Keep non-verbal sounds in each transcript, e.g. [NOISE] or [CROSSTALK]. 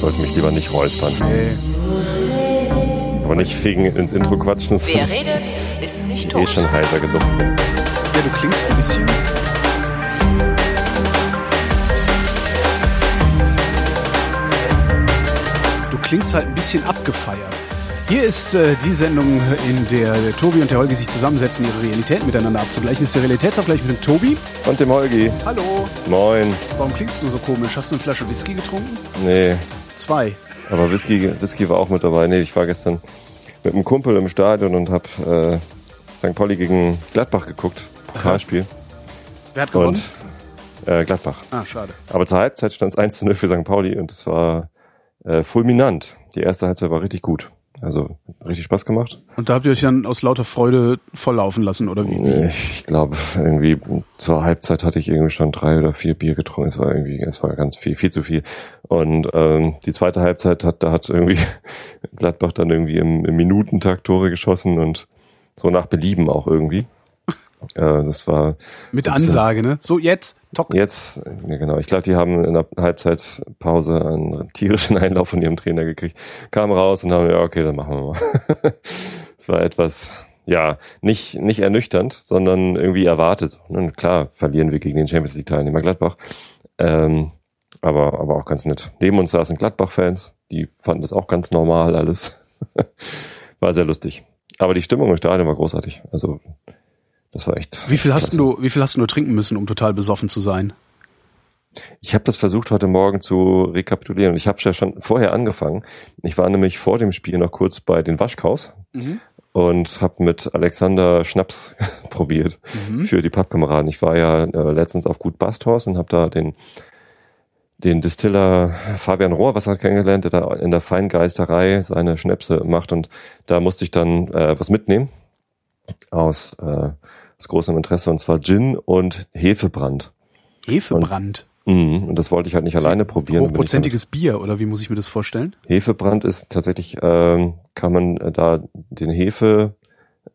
Sollte mich lieber nicht räuspern. Aber nicht wegen ins Intro quatschen. Wer redet, ist nicht Eh tot. schon heiser genug. Ja, du klingst ein bisschen. Du klingst halt ein bisschen abgefeiert. Hier ist äh, die Sendung, in der der Tobi und der Holgi sich zusammensetzen, ihre Realität miteinander abzugleichen. Das ist der Realitätsabgleich mit dem Tobi. Und dem Holgi. Hallo. Moin. Warum klingst du so komisch? Hast du eine Flasche Whisky getrunken? Nee, Zwei. aber Whisky, Whisky war auch mit dabei. Nee, ich war gestern mit einem Kumpel im Stadion und hab äh, St. Pauli gegen Gladbach geguckt. Pokalspiel. Wer hat gewonnen? Und äh, Gladbach. Ah, schade. Aber zur Halbzeit stand es 1 zu 0 für St. Pauli und es war äh, fulminant. Die erste Halbzeit war richtig gut. Also richtig Spaß gemacht. Und da habt ihr euch dann aus lauter Freude volllaufen lassen, oder wie? wie? Ich glaube, irgendwie zur Halbzeit hatte ich irgendwie schon drei oder vier Bier getrunken. Es war irgendwie, es war ganz viel, viel zu viel. Und ähm, die zweite Halbzeit hat, da hat irgendwie [LAUGHS] Gladbach dann irgendwie im, im Minutentakt Tore geschossen und so nach Belieben auch irgendwie. Äh, das war Mit so Ansage, ne? So, jetzt, tock. Jetzt, ja genau, ich glaube, die haben in der Halbzeitpause einen tierischen Einlauf von ihrem Trainer gekriegt, kamen raus und haben, ja, okay, dann machen wir mal. [LAUGHS] Es war etwas, ja, nicht, nicht ernüchternd, sondern irgendwie erwartet. Und klar, verlieren wir gegen den Champions League Teilnehmer Gladbach. Ähm, aber, aber auch ganz nett. Neben uns saßen Gladbach-Fans, die fanden das auch ganz normal alles. [LAUGHS] War sehr lustig. Aber die Stimmung im Stadion war großartig. Also, das war echt. Wie viel hast klasse. du, wie viel hast du nur trinken müssen, um total besoffen zu sein? Ich habe das versucht heute Morgen zu rekapitulieren. Ich habe ja schon vorher angefangen. Ich war nämlich vor dem Spiel noch kurz bei den Waschkaus und habe mit Alexander Schnaps [LAUGHS] probiert für die Pappkameraden. Ich war ja äh, letztens auf Gut Basthorst und habe da den den Distiller Fabian Rohrwasser kennengelernt, der da in der Feingeisterei seine Schnäpse macht und da musste ich dann äh, was mitnehmen aus, äh, aus großem Interesse und zwar Gin und Hefebrand. Hefebrand. Mhm. Und das wollte ich halt nicht alleine probieren. Hochprozentiges Bier, oder wie muss ich mir das vorstellen? Hefebrand ist tatsächlich, ähm, kann man äh, da den Hefe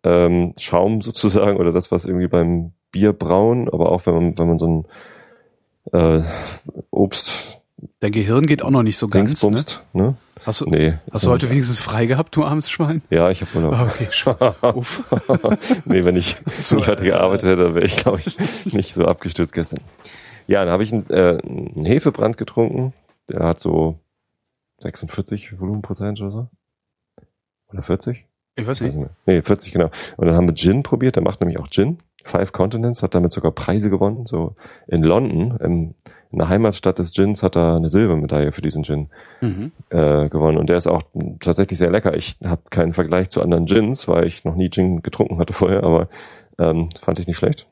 ähm, Schaum [LAUGHS] sozusagen oder das, was irgendwie beim Bier brauen, aber auch wenn man, wenn man so ein äh, Obst Dein Gehirn geht auch noch nicht so ganz. Ne? Dingsbumst, ne? Hast, du, Nee. hast du heute wenigstens frei gehabt, du armes Schwein? Ja, ich habe Urlaub. Ah, okay. [LAUGHS] Uff. [LAUGHS] nee, wenn ich, wenn ich heute gearbeitet hätte, wäre ich, glaube ich, nicht so abgestürzt gestern. Ja, dann habe ich einen, äh, einen Hefebrand getrunken. Der hat so 46 Volumenprozent oder so. Oder 40? Ich weiß nicht. Nee, 40, genau. Und dann haben wir Gin probiert. Der macht nämlich auch Gin. Five Continents hat damit sogar Preise gewonnen. So in London, im, in der Heimatstadt des Gins, hat er eine Silbermedaille für diesen Gin Mhm. äh, gewonnen. Und der ist auch tatsächlich sehr lecker. Ich habe keinen Vergleich zu anderen Gins, weil ich noch nie Gin getrunken hatte vorher, aber ähm, fand ich nicht schlecht.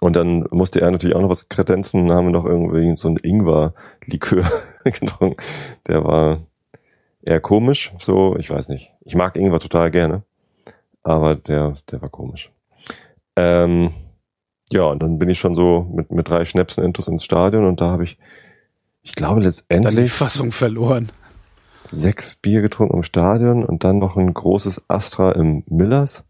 Und dann musste er natürlich auch noch was kredenzen. Haben wir noch irgendwie so ein Ingwer-Likör [LAUGHS] getrunken. Der war eher komisch, so, ich weiß nicht. Ich mag Ingwer total gerne, aber der, der war komisch. Ähm, ja, und dann bin ich schon so mit, mit drei Schnäpsen intus ins Stadion und da habe ich, ich glaube Dann die letztendlich Fassung verloren. sechs Bier getrunken im Stadion und dann noch ein großes Astra im Millers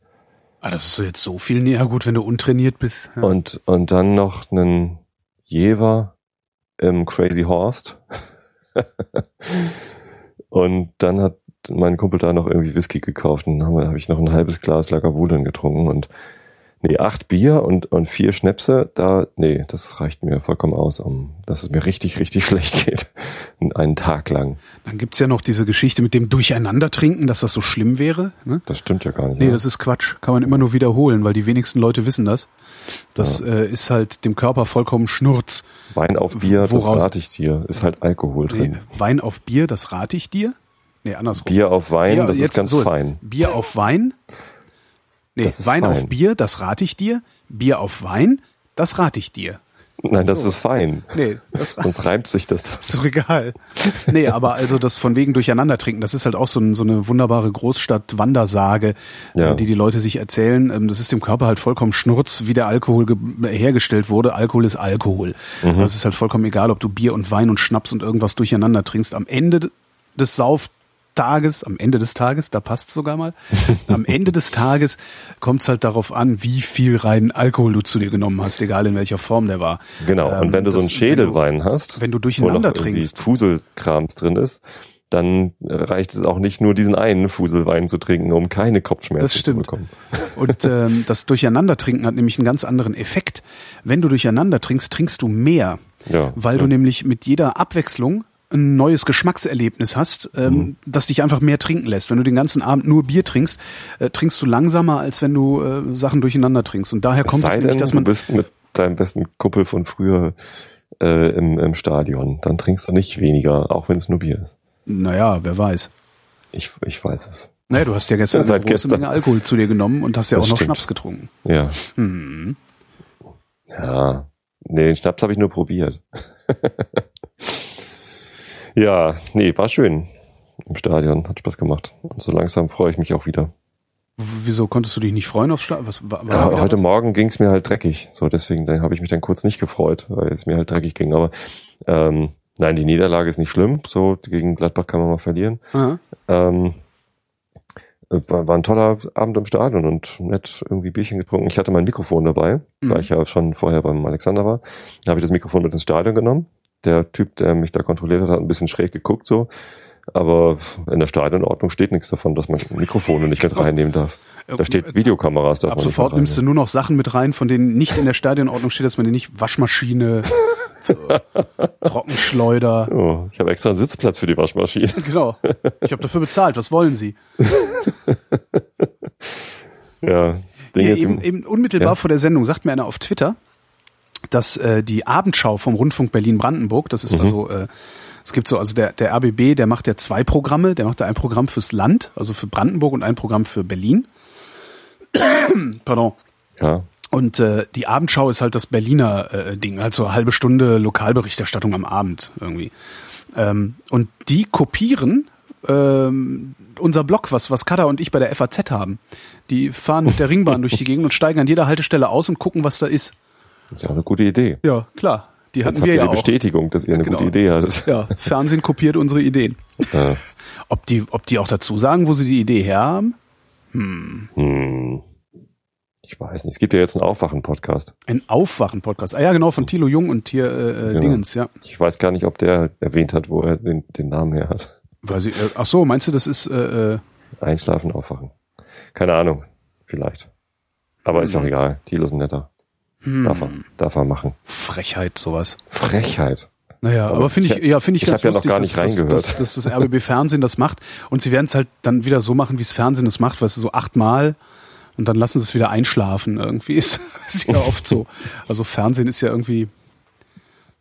Ah, das ist so jetzt so viel näher gut, wenn du untrainiert bist. Ja. und, und dann noch einen Jever im Crazy Horst. [LAUGHS] und dann hat mein Kumpel da noch irgendwie Whisky gekauft und dann habe hab ich noch ein halbes Glas Lagavulin getrunken und nee, acht Bier und, und vier Schnäpse, da, nee, das reicht mir vollkommen aus, um, dass es mir richtig, richtig [LAUGHS] schlecht geht. Einen Tag lang. Dann gibt's ja noch diese Geschichte mit dem Durcheinandertrinken, dass das so schlimm wäre. Ne? Das stimmt ja gar nicht. Nee, ne? das ist Quatsch. Kann man immer nur wiederholen, weil die wenigsten Leute wissen das. Das äh, ist halt dem Körper vollkommen Schnurz. Wein auf Bier, das Woraus- rate ich dir, ist halt Alkohol Nee, drin. Wein auf Bier, das rate ich dir. Nee, andersrum. Bier auf Wein, Bier- das jetzt ist ganz so fein. Bier auf Wein. Nee, Wein auf fein. Bier, das rate ich dir. Bier auf Wein, das rate ich dir. Nein, das ist fein. Nee, das [LAUGHS] Sonst reimt sich das. [LAUGHS] Ist doch egal. Nee, aber also das von wegen durcheinander trinken, das ist halt auch so, ein, so eine wunderbare Großstadt-Wandersage, Ja. äh, die die Leute sich erzählen. Ähm, Das ist dem Körper halt vollkommen schnurz, wie der Alkohol ge- hergestellt wurde. Alkohol ist Alkohol. Mhm. Das ist halt vollkommen egal, ob du Bier und Wein und Schnaps und irgendwas durcheinander trinkst. Am Ende des Tages, am Ende des Tages, da passt sogar mal, am Ende des Tages kommt es halt darauf an, wie viel reinen Alkohol du zu dir genommen hast, egal in welcher Form der war. Genau, ähm, und wenn du das, so einen Schädelwein du, hast, wenn du durcheinander wo noch trinkst, Fuselkrams drin ist, dann reicht es auch nicht nur diesen einen Fuselwein zu trinken, um keine Kopfschmerzen zu bekommen. [LAUGHS] Und ähm, das Durcheinandertrinken hat nämlich einen ganz anderen Effekt. Wenn du durcheinander trinkst, trinkst du mehr, ja, weil ja. du nämlich mit jeder Abwechslung ein neues Geschmackserlebnis hast, ähm, mhm. das dich einfach mehr trinken lässt. Wenn du den ganzen Abend nur Bier trinkst, äh, trinkst du langsamer, als wenn du äh, Sachen durcheinander trinkst. Und daher kommt es, es nämlich, dass man du bist mit deinem besten Kumpel von früher äh, im, im Stadion, dann trinkst du nicht weniger, auch wenn es nur Bier ist. Naja, wer weiß. Ich, ich weiß es. Naja, du hast ja gestern [LAUGHS] Seit eine große gestern. Menge Alkohol zu dir genommen und hast ja Das auch noch stimmt. Schnaps getrunken. Ja. Hm. Ja. Nee, den Schnaps habe ich nur probiert. [LAUGHS] ja, nee, war schön im Stadion. Hat Spaß gemacht. Und so langsam freue ich mich auch wieder. Wieso konntest du dich nicht freuen auf Schnaps? Was war, war Ja, heute was? Morgen ging es mir halt dreckig. So, deswegen habe ich mich dann kurz nicht gefreut, weil es mir halt dreckig ging. Aber ähm, nein, die Niederlage ist nicht schlimm. So, gegen Gladbach kann man mal verlieren. Ähm, war, war ein toller Abend im Stadion und nett irgendwie Bierchen getrunken. Ich hatte mein Mikrofon dabei, Mhm. weil ich ja schon vorher beim Alexander war. Da habe ich das Mikrofon mit ins Stadion genommen. Der Typ, der mich da kontrolliert hat, hat ein bisschen schräg geguckt so. Aber in der Stadionordnung steht nichts davon, dass man Mikrofone nicht mit [LAUGHS] reinnehmen darf. Da steht Videokameras darf Ab sofort nimmst du nur noch Sachen mit rein, von denen nicht in der Stadionordnung steht, dass man die nicht Waschmaschine, [LAUGHS] so, Trockenschleuder. Oh, ich habe extra einen Sitzplatz für die Waschmaschine. [LAUGHS] Genau. Ich habe dafür bezahlt. Was wollen Sie? ja, Dinge, die- eben, eben unmittelbar Ja. vor der Sendung sagt mir einer auf Twitter, dass äh, die Abendschau vom Rundfunk Berlin-Brandenburg, das Mhm. ist also, äh, es gibt so, also der, der RBB, der macht ja zwei Programme, der macht ja ein Programm fürs Land, also für Brandenburg und ein Programm für Berlin. [COUGHS] Pardon. ja, Und äh, die Abendschau ist halt das Berliner äh, Ding, halt so eine halbe Stunde Lokalberichterstattung am Abend irgendwie. Ähm, und die kopieren ähm, unser Blog, was, was Kada und ich bei der FAZ haben. Die fahren mit der Ringbahn [LAUGHS] durch die Gegend und steigen an jeder Haltestelle aus und gucken, was da ist. Das ist ja auch eine gute Idee. Ja, klar. Die Jetzt hatten habt wir ihr ja die auch. Bestätigung, dass ihr eine Genau. gute Idee hattet. [LAUGHS] Ja, Fernsehen kopiert unsere Ideen. Ja. Ob die, ob die auch dazu sagen, wo sie die Idee her haben? Hm. Ich weiß nicht. Es gibt ja jetzt einen Aufwachen-Podcast. Ein Aufwachen-Podcast. Ah ja, genau, von Thilo Jung und hier äh, äh, Genau. Dingens, ja. Ich weiß gar nicht, ob der erwähnt hat, wo er den, den Namen her hat. Weiß ich, äh, ach so, meinst du, das ist äh, äh, Einschlafen, aufwachen. Keine Ahnung. Vielleicht. Aber ist Mhm. auch egal. Thilo ist ein netter. Darf er, darf er machen. Frechheit, sowas. Frechheit. Naja, Aber aber finde ich, ich- ja, finde ich, ich ganz hab ja noch lustig, gar nicht dass, reingehört. Dass, dass, dass das RBB Fernsehen das macht. Und sie werden es halt dann wieder so machen, wie es Fernsehen es macht, weißt du, so achtmal und dann lassen sie es wieder einschlafen. Irgendwie ist, [LAUGHS] ist ja oft so. Also Fernsehen ist ja irgendwie,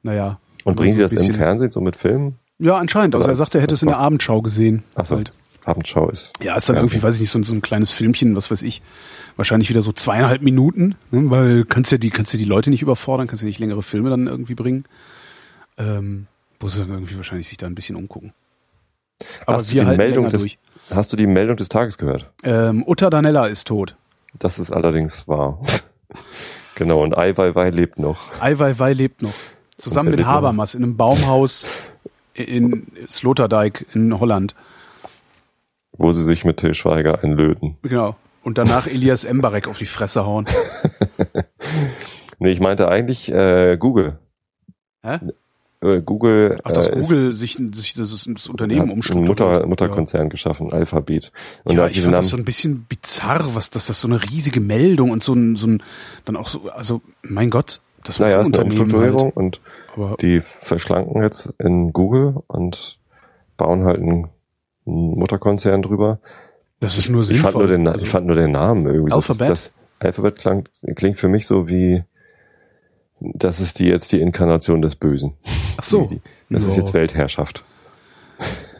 naja. Und bringen so Sie ein das im Fernsehen so mit Film? Ja, anscheinend. Also er sagt, er hätte es in der Abendschau gesehen. Achso, Halt. Abendschau ist. Ja, ist dann irgendwie, weiß ich nicht, so, ein- so ein kleines Filmchen, was weiß ich. Wahrscheinlich wieder so zweieinhalb Minuten, ne, weil kannst ja die, kannst ja die Leute nicht überfordern, kannst ja nicht längere Filme dann irgendwie bringen. Ähm, wo sie dann irgendwie wahrscheinlich sich da ein bisschen umgucken. Aber Hast du die Meldung des, durch. Hast du die Meldung des Tages gehört? Ähm, Uta Danella ist tot. Das ist allerdings wahr. [LAUGHS] genau, und Ai Weiwei lebt noch. Ai Weiwei lebt noch. Zusammen mit lebt noch. Habermas in einem Baumhaus in Sloterdijk in Holland. Wo sie sich mit Till Schweiger einlöten. Genau. Und danach Elias Embarek auf die Fresse hauen. [LAUGHS] Nee, ich meinte eigentlich äh, Google. Hä? Äh, Google, Ach, dass äh, Google ist, sich, sich das, das Unternehmen umstrukturiert. Mutter, Mutterkonzern geschaffen, Alphabet. Und Ja, ja ich fand das so ein bisschen bizarr, was dass das so eine riesige Meldung und so ein, so ein dann auch so, also mein Gott, das war naja, ein ist eine Unternehmen Umstrukturierung halt. und Aber die verschlanken jetzt in Google und bauen halt einen Mutterkonzern drüber. das ist nur Ich sinnvoll. fand nur den, also, ich fand nur den Namen irgendwie. so. Alphabet? Das, das Alphabet klang, klingt für mich so wie, das ist die jetzt die Inkarnation des Bösen. ach so. Die, das ist Ja. jetzt Weltherrschaft.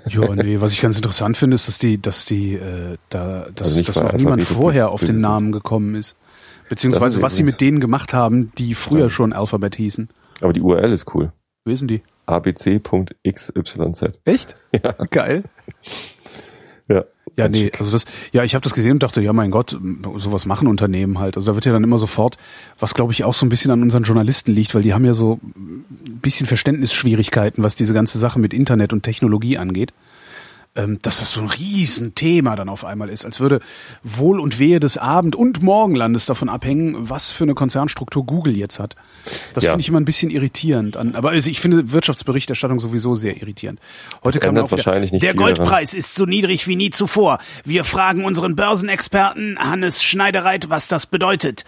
Ja, nee, was ich ganz interessant finde, ist, dass die, dass die, äh, da, dass, Also dass noch niemand vorher auf den. Namen gekommen ist. Beziehungsweise, ist was sie mit denen gemacht haben, die früher Ja. schon Alphabet hießen. Aber die URL ist cool. Wissen die? abc.xyz. Echt? [LAUGHS] Ja. Geil. Ja. Ja, nee, schick. also das, ja, ich habe das gesehen und dachte, ja, mein Gott, sowas machen Unternehmen halt. Also da wird ja dann immer sofort, was glaube ich auch so ein bisschen an unseren Journalisten liegt, weil die haben ja so ein bisschen Verständnisschwierigkeiten, was diese ganze Sache mit Internet und Technologie angeht. Ähm, dass das so ein Riesenthema dann auf einmal ist, als würde Wohl und Wehe des Abend- und Morgenlandes davon abhängen, was für eine Konzernstruktur Google jetzt hat. Das Ja. finde ich immer ein bisschen irritierend. An, aber also ich finde Wirtschaftsberichterstattung sowieso sehr irritierend. Heute Das auch wieder, wahrscheinlich nicht der viel daran. Goldpreis ist so niedrig wie nie zuvor. Wir fragen unseren Börsenexperten Hannes Schneidereit, was das bedeutet.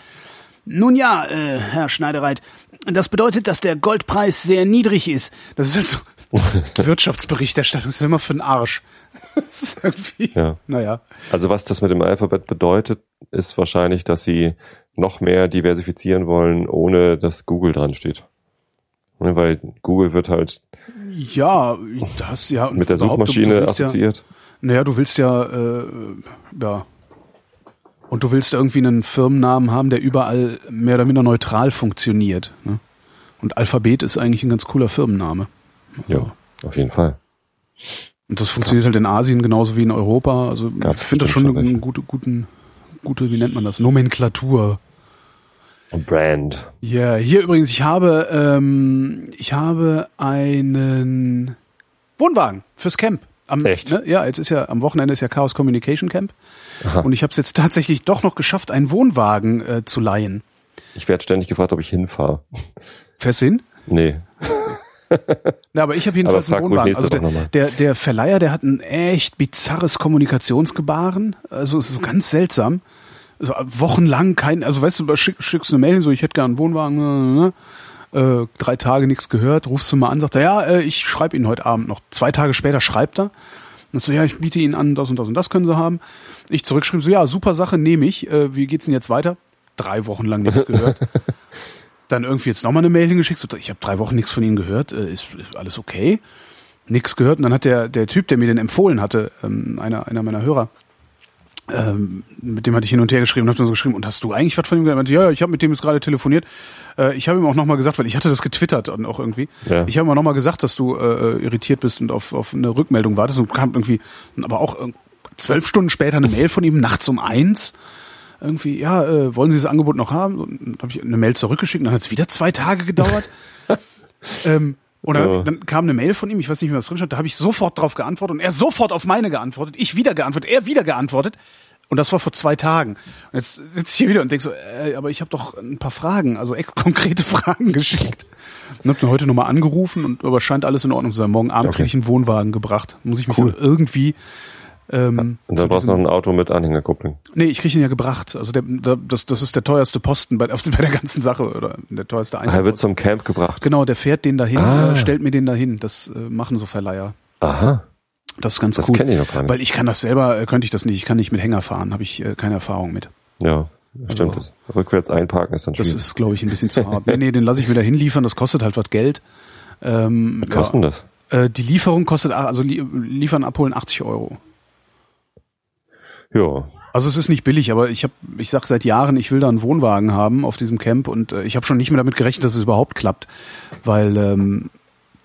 Nun ja, äh, Herr Schneidereit, das bedeutet, dass der Goldpreis sehr niedrig ist. Das ist halt so [LAUGHS] Wirtschaftsberichterstattung, ist immer für den Arsch. [LAUGHS] Ja. naja. Also was das mit dem Alphabet bedeutet, ist wahrscheinlich, dass sie noch mehr diversifizieren wollen, ohne dass Google dran steht. Ne, Weil Google wird halt Ja, das ja mit der überhaupt, du- Suchmaschine du willst ja, assoziiert. Naja, du willst ja, äh, ja. Und du willst irgendwie einen Firmennamen haben, der überall mehr oder minder neutral funktioniert. Ne? Und Alphabet ist eigentlich ein ganz cooler Firmenname. Ja, auf jeden Fall. Und das funktioniert halt in Asien genauso wie in Europa. Also Gab's ich finde das schon eine gute, guten, gute, wie nennt man das? Nomenklatur. Brand. Ja, hier übrigens, ich habe, ähm, ich habe einen Wohnwagen fürs Camp. Am, Echt? Ne, ja, jetzt ist ja am Wochenende ist ja Chaos Communication Camp. Aha. Und ich habe es jetzt tatsächlich doch noch geschafft, einen Wohnwagen äh, zu leihen. Ich werde ständig gefragt, ob ich hinfahre. Fährst du hin? Nee. [LAUGHS] Ja, aber ich habe jedenfalls einen Wohnwagen. Also der, der, der Verleiher, der hat ein echt bizarres Kommunikationsgebaren. Also es ist so ganz seltsam. Also wochenlang kein, also weißt du, schick, schickst eine Mail, so ich hätte gern einen Wohnwagen, ne, ne, äh, drei Tage nichts gehört, rufst du mal an, sagt er, ja, äh, ich schreibe Ihnen heute Abend noch. Zwei Tage später schreibt er. Und so, ja, ich biete Ihnen an, das und das und das können Sie haben. Ich zurückschreibe, so, ja, super Sache, nehme ich. Äh, wie geht's denn jetzt weiter? Drei Wochen lang nichts gehört. [LAUGHS] Dann irgendwie jetzt nochmal eine Mail hingeschickt, so, ich habe drei Wochen nichts von Ihnen gehört, äh, ist, ist alles okay? Nix gehört. Und dann hat der, der Typ, der mir den empfohlen hatte, ähm, einer, einer meiner Hörer, ähm, mit dem hatte ich hin und her geschrieben und hab dann so geschrieben, und hast du eigentlich was von ihm gehört? Ja, ich habe mit dem jetzt gerade telefoniert. Äh, ich habe ihm auch nochmal gesagt, weil ich hatte das getwittert und auch irgendwie. Ja. Ich habe ihm auch nochmal gesagt, dass du äh, irritiert bist und auf, auf eine Rückmeldung wartest und kam irgendwie, aber auch äh, zwölf Stunden später eine Mail von ihm, nachts um eins. Irgendwie, ja, äh, wollen Sie das Angebot noch haben? Und habe ich eine Mail zurückgeschickt und dann hat es wieder zwei Tage gedauert. [LAUGHS] ähm, und dann, Ja. dann kam eine Mail von ihm, ich weiß nicht mehr, was drin stand, da habe ich sofort drauf geantwortet und er sofort auf meine geantwortet, ich wieder geantwortet, er wieder geantwortet. Und das war vor zwei Tagen. Und jetzt sitze ich hier wieder und denk so, äh, aber ich habe doch ein paar Fragen, also ex [LAUGHS] konkrete Fragen geschickt. Und hab dann heute nochmal angerufen und aber scheint alles in Ordnung zu sein. Morgen Abend Okay. kriege ich einen Wohnwagen gebracht. Muss ich mich Cool. dann irgendwie ähm, Und dann brauchst du noch ein Auto mit Anhängerkupplung. Nee, ich kriege ihn ja gebracht. Also der, der, das, das ist der teuerste Posten bei, auf, [LAUGHS] bei der ganzen Sache oder der teuerste Ah, er wird zum Camp gebracht. Genau, der fährt den dahin, Ah. äh, stellt mir den dahin. Das äh, machen so Verleiher. Aha, Das ist ganz das cool. kenne ich noch gar nicht. Weil ich kann das selber, äh, könnte ich das nicht. Ich kann nicht mit Hänger fahren, habe ich äh, keine Erfahrung mit. ja, stimmt. Also- das. Rückwärts einparken ist dann Das schwierig. ist, glaube ich, ein bisschen zu hart. Nee, nee, den lasse ich mir da hinliefern, das kostet halt was Geld. Ähm, Was kostet denn das? Äh, die Lieferung kostet, also li liefern, abholen 80 Euro. Ja, Also es ist nicht billig, aber ich habe, ich sag seit Jahren, ich will da einen Wohnwagen haben auf diesem Camp und äh, ich habe schon nicht mehr damit gerechnet, dass es überhaupt klappt, weil ähm,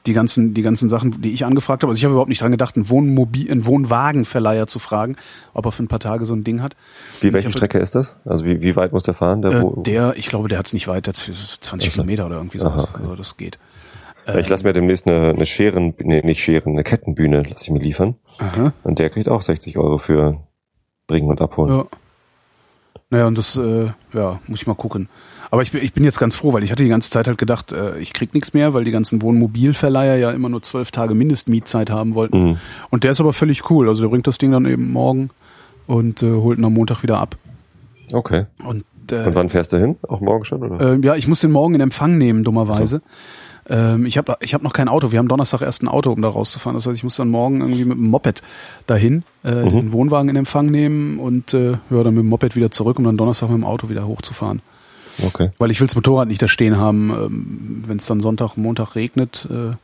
die ganzen, die ganzen Sachen, die ich angefragt habe, also ich habe überhaupt nicht dran gedacht, einen Wohnmobil, einen Wohnwagenverleiher zu fragen, ob er für ein paar Tage so ein Ding hat. wie welche Strecke ist das? Also wie, wie weit muss der fahren? Der, Äh, der, ich glaube, der hat es nicht weit, der hat 20 Ach so. Kilometer oder irgendwie sowas. Aha. Also das geht. Ich lasse mir demnächst eine, eine Scheren, nee, nicht Scheren, eine Kettenbühne lasse ich mir liefern. Aha. Und der kriegt auch 60 Euro für bringen und abholen. Ja. Naja, und das, äh, ja, muss ich mal gucken. Aber ich bin, ich bin jetzt ganz froh, weil ich hatte die ganze Zeit halt gedacht, äh, ich krieg nichts mehr, weil die ganzen Wohnmobilverleiher ja immer nur zwölf Tage Mindestmietzeit haben wollten. Mhm. Und der ist aber völlig cool. Also der bringt das Ding dann eben morgen und äh, holt ihn am Montag wieder ab. Okay. Und, äh, Und wann fährst du hin? Auch morgen schon, oder? ähm, ja, ich muss den morgen in Empfang nehmen, dummerweise. Ähm, ich habe ich hab noch kein Auto. Wir haben Donnerstag erst ein Auto, um da rauszufahren. Das heißt, ich muss dann morgen irgendwie mit dem Moped dahin, äh, Mhm. den Wohnwagen in Empfang nehmen und äh, ja, dann mit dem Moped wieder zurück, um dann Donnerstag mit dem Auto wieder hochzufahren. Okay. Weil ich will das Motorrad nicht da stehen haben, ähm, wenn es dann Sonntag, Montag regnet, äh,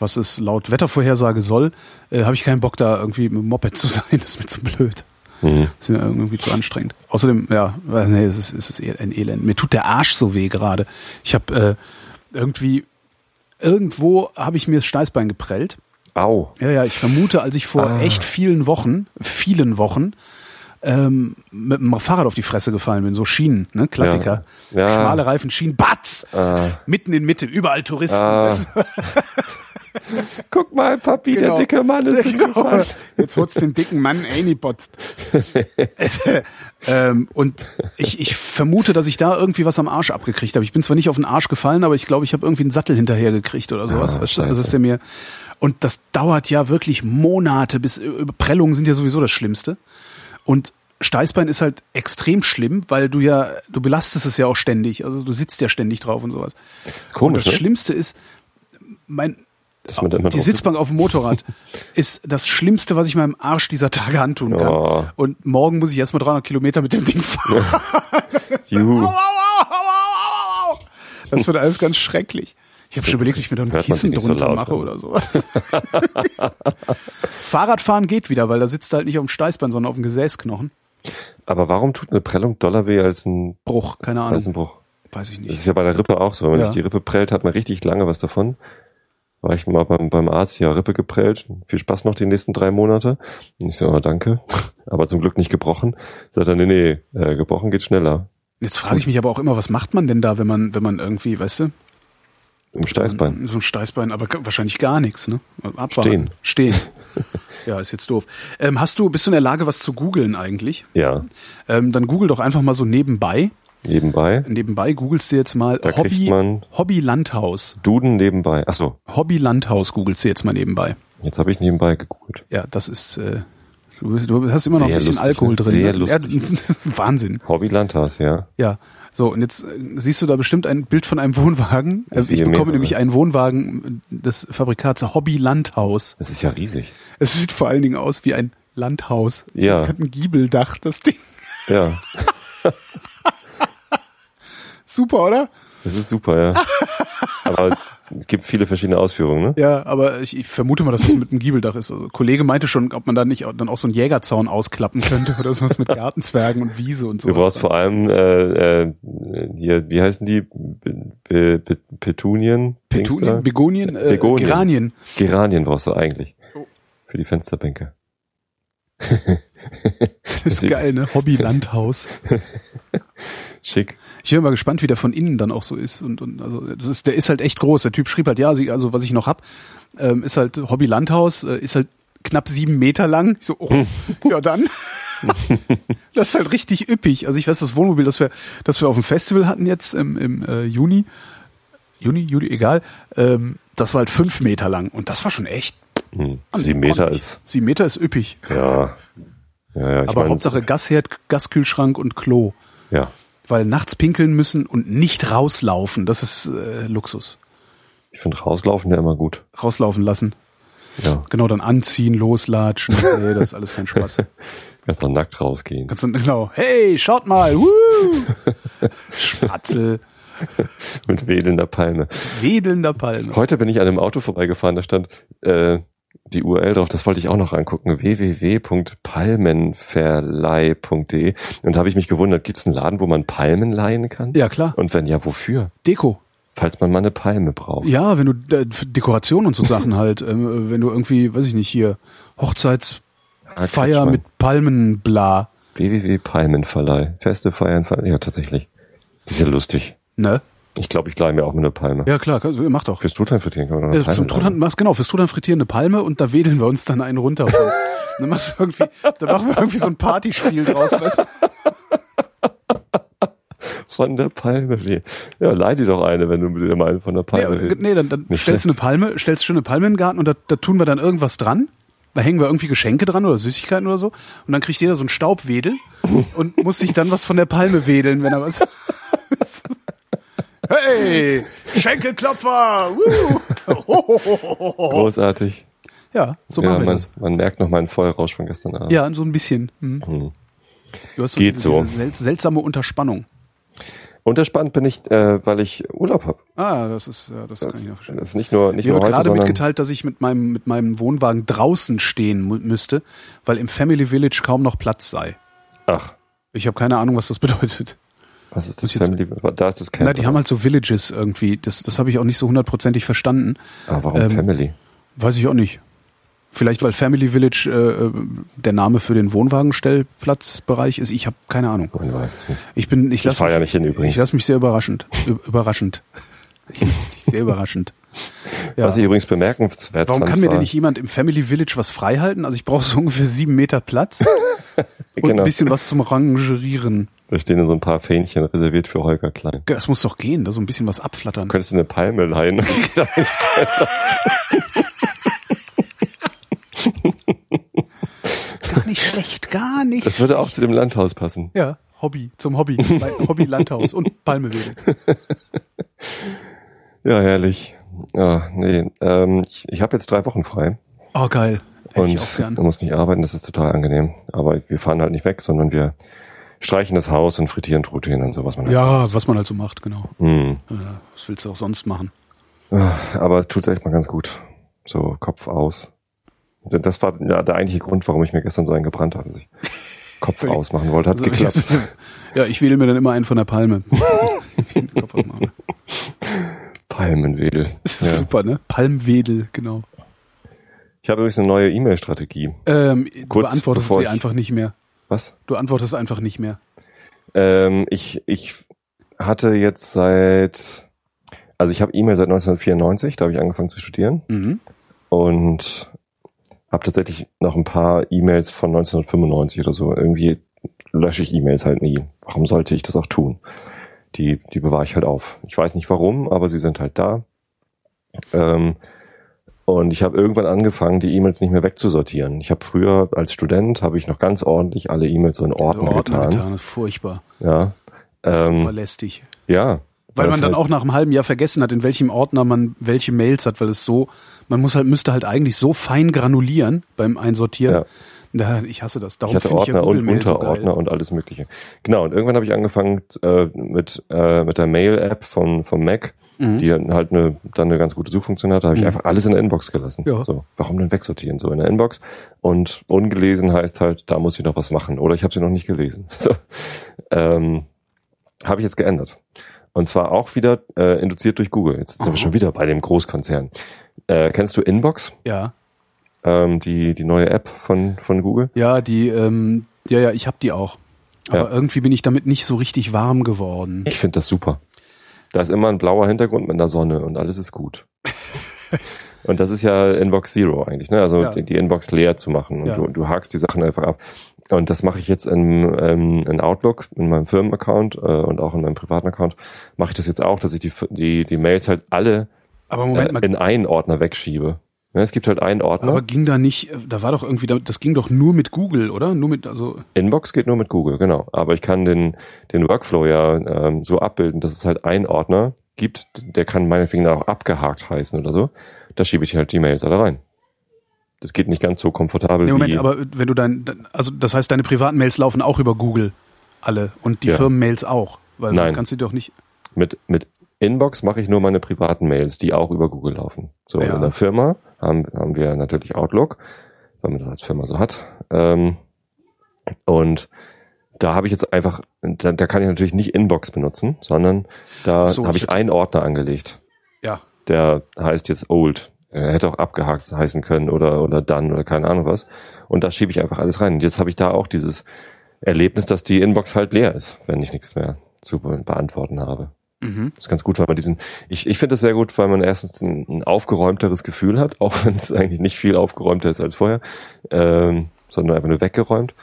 was es laut Wettervorhersage soll, äh, habe ich keinen Bock da irgendwie mit dem Moped [LAUGHS] zu sein. Das ist mir zu blöd. Mhm. Das ist mir irgendwie zu anstrengend. Außerdem, ja, äh, nee, es ist, es ist eher ein Elend. Mir tut der Arsch so weh gerade. Ich habe äh, irgendwie, irgendwo habe ich mir das Steißbein geprellt. Au. Ja, ja, ich vermute, als ich vor Ah. echt vielen Wochen, vielen Wochen, ähm, mit dem Fahrrad auf die Fresse gefallen bin. So Schienen, ne? Klassiker. Ja. Ja. Schmale Reifen, Schienen, Batz! Ah. Mitten in Mitte, überall Touristen. Ah. [LAUGHS] [LAUGHS] Guck mal, Papi, Genau. der dicke Mann ist interessant. Jetzt holt's den dicken Mann einipotzt. [LAUGHS] ähm, und ich, ich vermute, dass ich da irgendwie was am Arsch abgekriegt habe. Ich bin zwar nicht auf den Arsch gefallen, aber ich glaube, ich habe irgendwie einen Sattel hinterher gekriegt oder sowas. Ah, weißt du? das ist ja mir. Und das dauert ja wirklich Monate, bis Prellungen sind ja sowieso das Schlimmste. Und Steißbein ist halt extrem schlimm, weil du ja, du belastest es ja auch ständig. Also du sitzt ja ständig drauf und sowas. und Komisch, das ne? Schlimmste ist, mein, Dass man da immer die drauf Sitzbank auf dem Motorrad [LAUGHS] ist das Schlimmste, was ich meinem Arsch dieser Tage antun kann. Oh. Und morgen muss ich erstmal 300 Kilometer mit dem Ding fahren. sitzt. [LAUGHS] Juhu. Au, au, au, au. Das wird alles ganz schrecklich. Ich habe schon überlegt, ob ich mir da ein Kissen so drunter laut, mache oder sowas. [LAUGHS] Fahrradfahren geht wieder, weil da sitzt halt nicht auf dem Steißbein, sondern auf dem Gesäßknochen. Aber warum tut eine Prellung doller weh als ein, Bruch, keine als Ahnung. ein Bruch? Weiß ich Das nicht. ist ja bei der Rippe auch so. Wenn man Ja. sich die Rippe prellt, hat man richtig lange was davon. War ich mal beim, beim Arzt, ja, Rippe geprellt. Viel Spaß noch die nächsten drei Monate. Und ich so, oh, danke. [LAUGHS] Aber zum Glück nicht gebrochen. Sagt er, nee, nee, äh, gebrochen geht schneller. Jetzt frage ich mich aber auch immer, was macht man denn da, wenn man, wenn man irgendwie, weißt du, Im Steißbein. So ein Steißbein, aber wahrscheinlich gar nichts, ne? Abwarten. Stehen. Stehen. [LAUGHS] ja, ist jetzt doof. Ähm, hast du, bist du in der Lage, was zu googeln eigentlich? Ja, Ähm, dann google doch einfach mal so nebenbei. Nebenbei. Nebenbei googelst du jetzt mal Da Hobby, Hobby Landhaus. Duden nebenbei. Ach so, Hobby Landhaus googelst du jetzt mal nebenbei. jetzt habe ich nebenbei gegoogelt. Ja, das ist, äh, du, bist- du hast immer noch Sehr ein bisschen lustig, Alkohol ne? drin. Sehr ne? lustig. Ja, [LAUGHS] das ist Wahnsinn. Hobby Landhaus, ja. Ja. So, und jetzt äh, siehst du da bestimmt ein Bild von einem Wohnwagen. Ich Also ich bekomme nämlich einen Wohnwagen des Fabrikats Hobby Landhaus. Das ist ja riesig. Es sieht vor allen Dingen aus wie ein Landhaus. Ja. Es hat ein Giebeldach, das Ding. Ja, [LAUGHS] Super, oder? das ist super, ja. [LAUGHS] Aber es gibt viele verschiedene Ausführungen, ne? Ja, aber ich, ich vermute mal, dass das mit einem Giebeldach ist. Also Kollege meinte schon, ob man da nicht auch- dann auch so einen Jägerzaun ausklappen könnte oder sowas mit Gartenzwergen und Wiese und so. Du brauchst vor allem äh, äh, hier, wie heißen die? Be Be Petunien? Petunien? Begonien, äh, Begonien. Geranien. Geranien brauchst du eigentlich. Oh. Für die Fensterbänke. [LAUGHS] Das ist geil, ne? Hobby Landhaus. [LAUGHS] Schick. Ich bin mal gespannt, wie der von innen dann auch so ist. Und, und also das ist, der ist halt echt groß. Der Typ schrieb halt, ja, sie, also was ich noch hab, ähm, ist halt Hobby Landhaus, äh, ist halt knapp sieben Meter lang. Ich so, oh, [LAUGHS] ja dann. [LAUGHS] das ist halt richtig üppig. Also ich weiß, das Wohnmobil, das wir, das wir auf dem Festival hatten jetzt im, im äh, Juni, Juni, Juli, egal, ähm, das war halt fünf Meter lang. Und das war schon echt. Hm. Sieben Meter ist, Sieben Meter ist üppig. ja. Ja, ja, Aber mein, Hauptsache Gasherd, Gaskühlschrank und Klo. Ja. Weil nachts pinkeln müssen und nicht rauslaufen, das ist äh, Luxus. Ich finde rauslaufen ja immer gut. Rauslaufen lassen. Ja. Genau, dann anziehen, loslatschen. Nee, das ist alles kein Spaß. [LAUGHS] Kannst auch nackt rausgehen. Ganz genau. Hey, schaut mal. Woo! Spatzel. [LAUGHS] Mit wedelnder Palme. Wedelnder Palme. Heute bin ich an einem Auto vorbeigefahren, da stand äh, die URL drauf, das wollte ich auch noch angucken, www.palmenverleih.de und da habe ich mich gewundert, gibt es einen Laden, wo man Palmen leihen kann? Ja, klar. Und wenn ja, wofür? Deko. Falls man mal eine Palme braucht. Ja, wenn du äh, Dekoration und so Sachen [LAUGHS] halt, ähm, wenn du irgendwie, weiß ich nicht, hier Hochzeitsfeier Ah, mit Palmenbla, www.palmenverleih. Feste Feiern, ja tatsächlich. Das ist ja lustig. ne? Ich glaube, ich leihe mir auch mal eine Palme. Ja, klar, du- mach doch. Fürs Truthahn frittieren kann man doch eine Ja, zum Palme Truthahn, machst, genau, fürs Truthahn frittieren eine Palme und da wedeln wir uns dann einen runter. Dann machst du irgendwie, dann machen wir irgendwie so ein Partyspiel draus, weißt du? Von der Palme. Nee. Ja, leih dir doch eine, wenn du mit dir mal eine von der Nee, Palme willst. nee dann, dann stellst du eine schlecht. Palme, stellst schon eine Palme in den Garten und da, da tun wir dann irgendwas dran. Da hängen wir irgendwie Geschenke dran oder Süßigkeiten oder so. Und dann kriegt jeder so einen Staubwedel und muss sich dann was von der Palme wedeln, wenn er was. [LAUGHS] [LAUGHS] hey, Schenkelklopfer! [LAUGHS] Großartig. Ja, so ja, machen wir man, das. man merkt noch meinen Feuerrausch von gestern Abend. Ja, so ein bisschen. Hm. Hm. Du hast so Geht diese, so. diese sel- seltsame Unterspannung. Unterspannt bin ich, äh, weil ich Urlaub habe. Ah, das ist, ja, das, kann Das, ich noch verstehen. das ist nicht nur, nicht Mir nur wird heute, gerade mitgeteilt, dass ich mit meinem, mit meinem Wohnwagen draußen stehen müsste, weil im Family Village kaum noch Platz sei. ach, Ich habe keine Ahnung, was das bedeutet. Was ist Das jetzt- Family? Da ist das Camp. Na, die haben halt so Villages irgendwie. Das, das habe ich auch nicht so hundertprozentig verstanden. ah, warum ähm, Family? Weiß ich auch nicht. Vielleicht, weil Family Village äh, äh, der Name für den Wohnwagenstellplatzbereich ist. Ich habe keine Ahnung. Man weiß es nicht. Ich bin, ich Ich lasse ja nicht hin übrigens. ich lass mich sehr überraschend. Überraschend. [LAUGHS] Ich lasse mich sehr überraschend. Ja. Was ich übrigens bemerkenswert Warum fand, kann mir denn nicht jemand im Family Village was freihalten? Also ich brauche so ungefähr sieben Meter Platz [LAUGHS] und Genau. ein bisschen was zum Rangerieren. Da stehen so ein paar Fähnchen reserviert für Holger Klein. Das muss doch gehen, da so ein bisschen was abflattern. Du könntest eine Palme leihen. [LAUGHS] Gar nicht schlecht, gar nicht. Das würde auch zu dem Landhaus passen. ja, Hobby, zum Hobby. Hobby Landhaus und Palmewedel. Ja, herrlich. Ja, nee, ähm, ich, ich habe jetzt drei Wochen frei Oh, geil. Ich auch und du musst nicht arbeiten, das ist total angenehm. Aber wir fahren halt nicht weg, sondern wir streichen das Haus und frittieren Trutchen und so, was man halt Ja, was man halt so macht, genau. Hm. Ja, was willst du auch sonst machen? Aber es tut echt mal ganz gut. So, Kopf aus. Das war ja der eigentliche Grund, warum ich mir gestern so einen gebrannt habe, dass ich Kopf ausmachen wollte. Hat Also, geklappt. [LAUGHS] ja, ich wähle mir dann immer einen von der Palme. [LAUGHS] Palmenwedel. [LAUGHS] Das ist Ja. super, ne? Palmwedel, genau. Ich habe übrigens eine neue E-Mail-Strategie. Ähm, du Kurz beantwortest bevor sie einfach nicht mehr. Was? Du antwortest einfach nicht mehr. Ähm, ich, ich hatte jetzt seit, also ich habe E-Mail seit 1994, da habe ich angefangen zu studieren Mhm. und habe tatsächlich noch ein paar E-Mails von 1995 oder so. Irgendwie lösche ich E-Mails halt nie. Warum sollte ich das auch tun? Die, die bewahre ich halt auf. Ich weiß nicht warum, aber sie sind halt da. Ähm, und ich habe irgendwann angefangen, die E-Mails nicht mehr wegzusortieren. Ich habe früher als Student habe ich noch ganz ordentlich alle E-Mails so in Ordner, Also Ordner getan. getan, ist furchtbar. Ja. Super Ähm, lästig. ja. Weil man dann halt- auch nach einem halben Jahr vergessen hat, in welchem Ordner man welche Mails hat, weil es so, man muss halt, müsste halt eigentlich so fein granulieren beim Einsortieren. Ja. Da, ich hasse das. Darum Ich hatte finde ich ja Ordner und Mail so. Unterordner und alles Mögliche. Genau, und irgendwann habe ich angefangen äh, mit, äh, mit der Mail-App von, vom Mac, Mhm. die halt eine, dann eine ganz gute Suchfunktion hatte, habe ich Mhm. einfach alles in der Inbox gelassen. Ja. So, warum denn wegsortieren? So in der Inbox. Und ungelesen heißt halt, da muss ich noch was machen. Oder ich habe sie noch nicht gelesen. [LAUGHS] So. Ähm, habe ich jetzt geändert. Und zwar auch wieder äh, induziert durch Google. Jetzt sind Aha. wir schon wieder bei dem Großkonzern. Äh, kennst du Inbox? Ja. Ähm, die, die neue App von, von Google? Ja, die, ähm, ja, ja, ich habe die auch. Aber Ja. irgendwie bin ich damit nicht so richtig warm geworden. Ich finde das super. Da ist immer ein blauer Hintergrund mit einer Sonne und alles ist gut. [LAUGHS] und das ist ja Inbox Zero eigentlich, ne? Also Ja. die, Inbox leer zu machen und Ja. du, du hakst die Sachen einfach ab. Und das mache ich jetzt in, ähm, in Outlook, in meinem Firmenaccount äh, und auch in meinem privaten Account mache ich das jetzt auch, dass ich die, die, die Mails halt alle äh, mal, in einen Ordner wegschiebe. Ne, es gibt halt einen Ordner. aber ging da nicht, da war doch irgendwie, das ging doch nur mit Google, oder? Nur mit, also, Inbox geht nur mit Google, genau. Aber ich kann den, den Workflow ja ähm, so abbilden, dass es halt einen Ordner gibt, der kann meinetwegen auch abgehakt heißen oder so. Da schiebe ich halt die Mails alle rein. Das geht nicht ganz so komfortabel nee, Moment, wie. aber wenn du dein, also das heißt, deine privaten Mails laufen auch über Google. Alle. Und die Ja. Firmenmails auch. Weil sonst Nein. kannst du die doch nicht. mit, mit Inbox mache ich nur meine privaten Mails, die auch über Google laufen. So, Ja. in der Firma haben, haben wir natürlich Outlook, weil man das als Firma so hat. Ähm, und da habe ich jetzt einfach, da, da kann ich natürlich nicht Inbox benutzen, sondern da so, habe ich einen Ordner angelegt. Ja. der heißt jetzt Old. Er hätte auch abgehakt heißen können oder, oder Done oder keine Ahnung was. Und da schiebe ich einfach alles rein. Und jetzt habe ich da auch dieses Erlebnis, dass die Inbox halt leer ist, wenn ich nichts mehr zu be beantworten habe. Mhm. Das ist ganz gut, weil man diesen, ich, ich finde das sehr gut, weil man erstens ein, ein aufgeräumteres Gefühl hat, [LAUGHS] auch wenn es eigentlich nicht viel aufgeräumter ist als vorher, ähm, sondern einfach nur weggeräumt.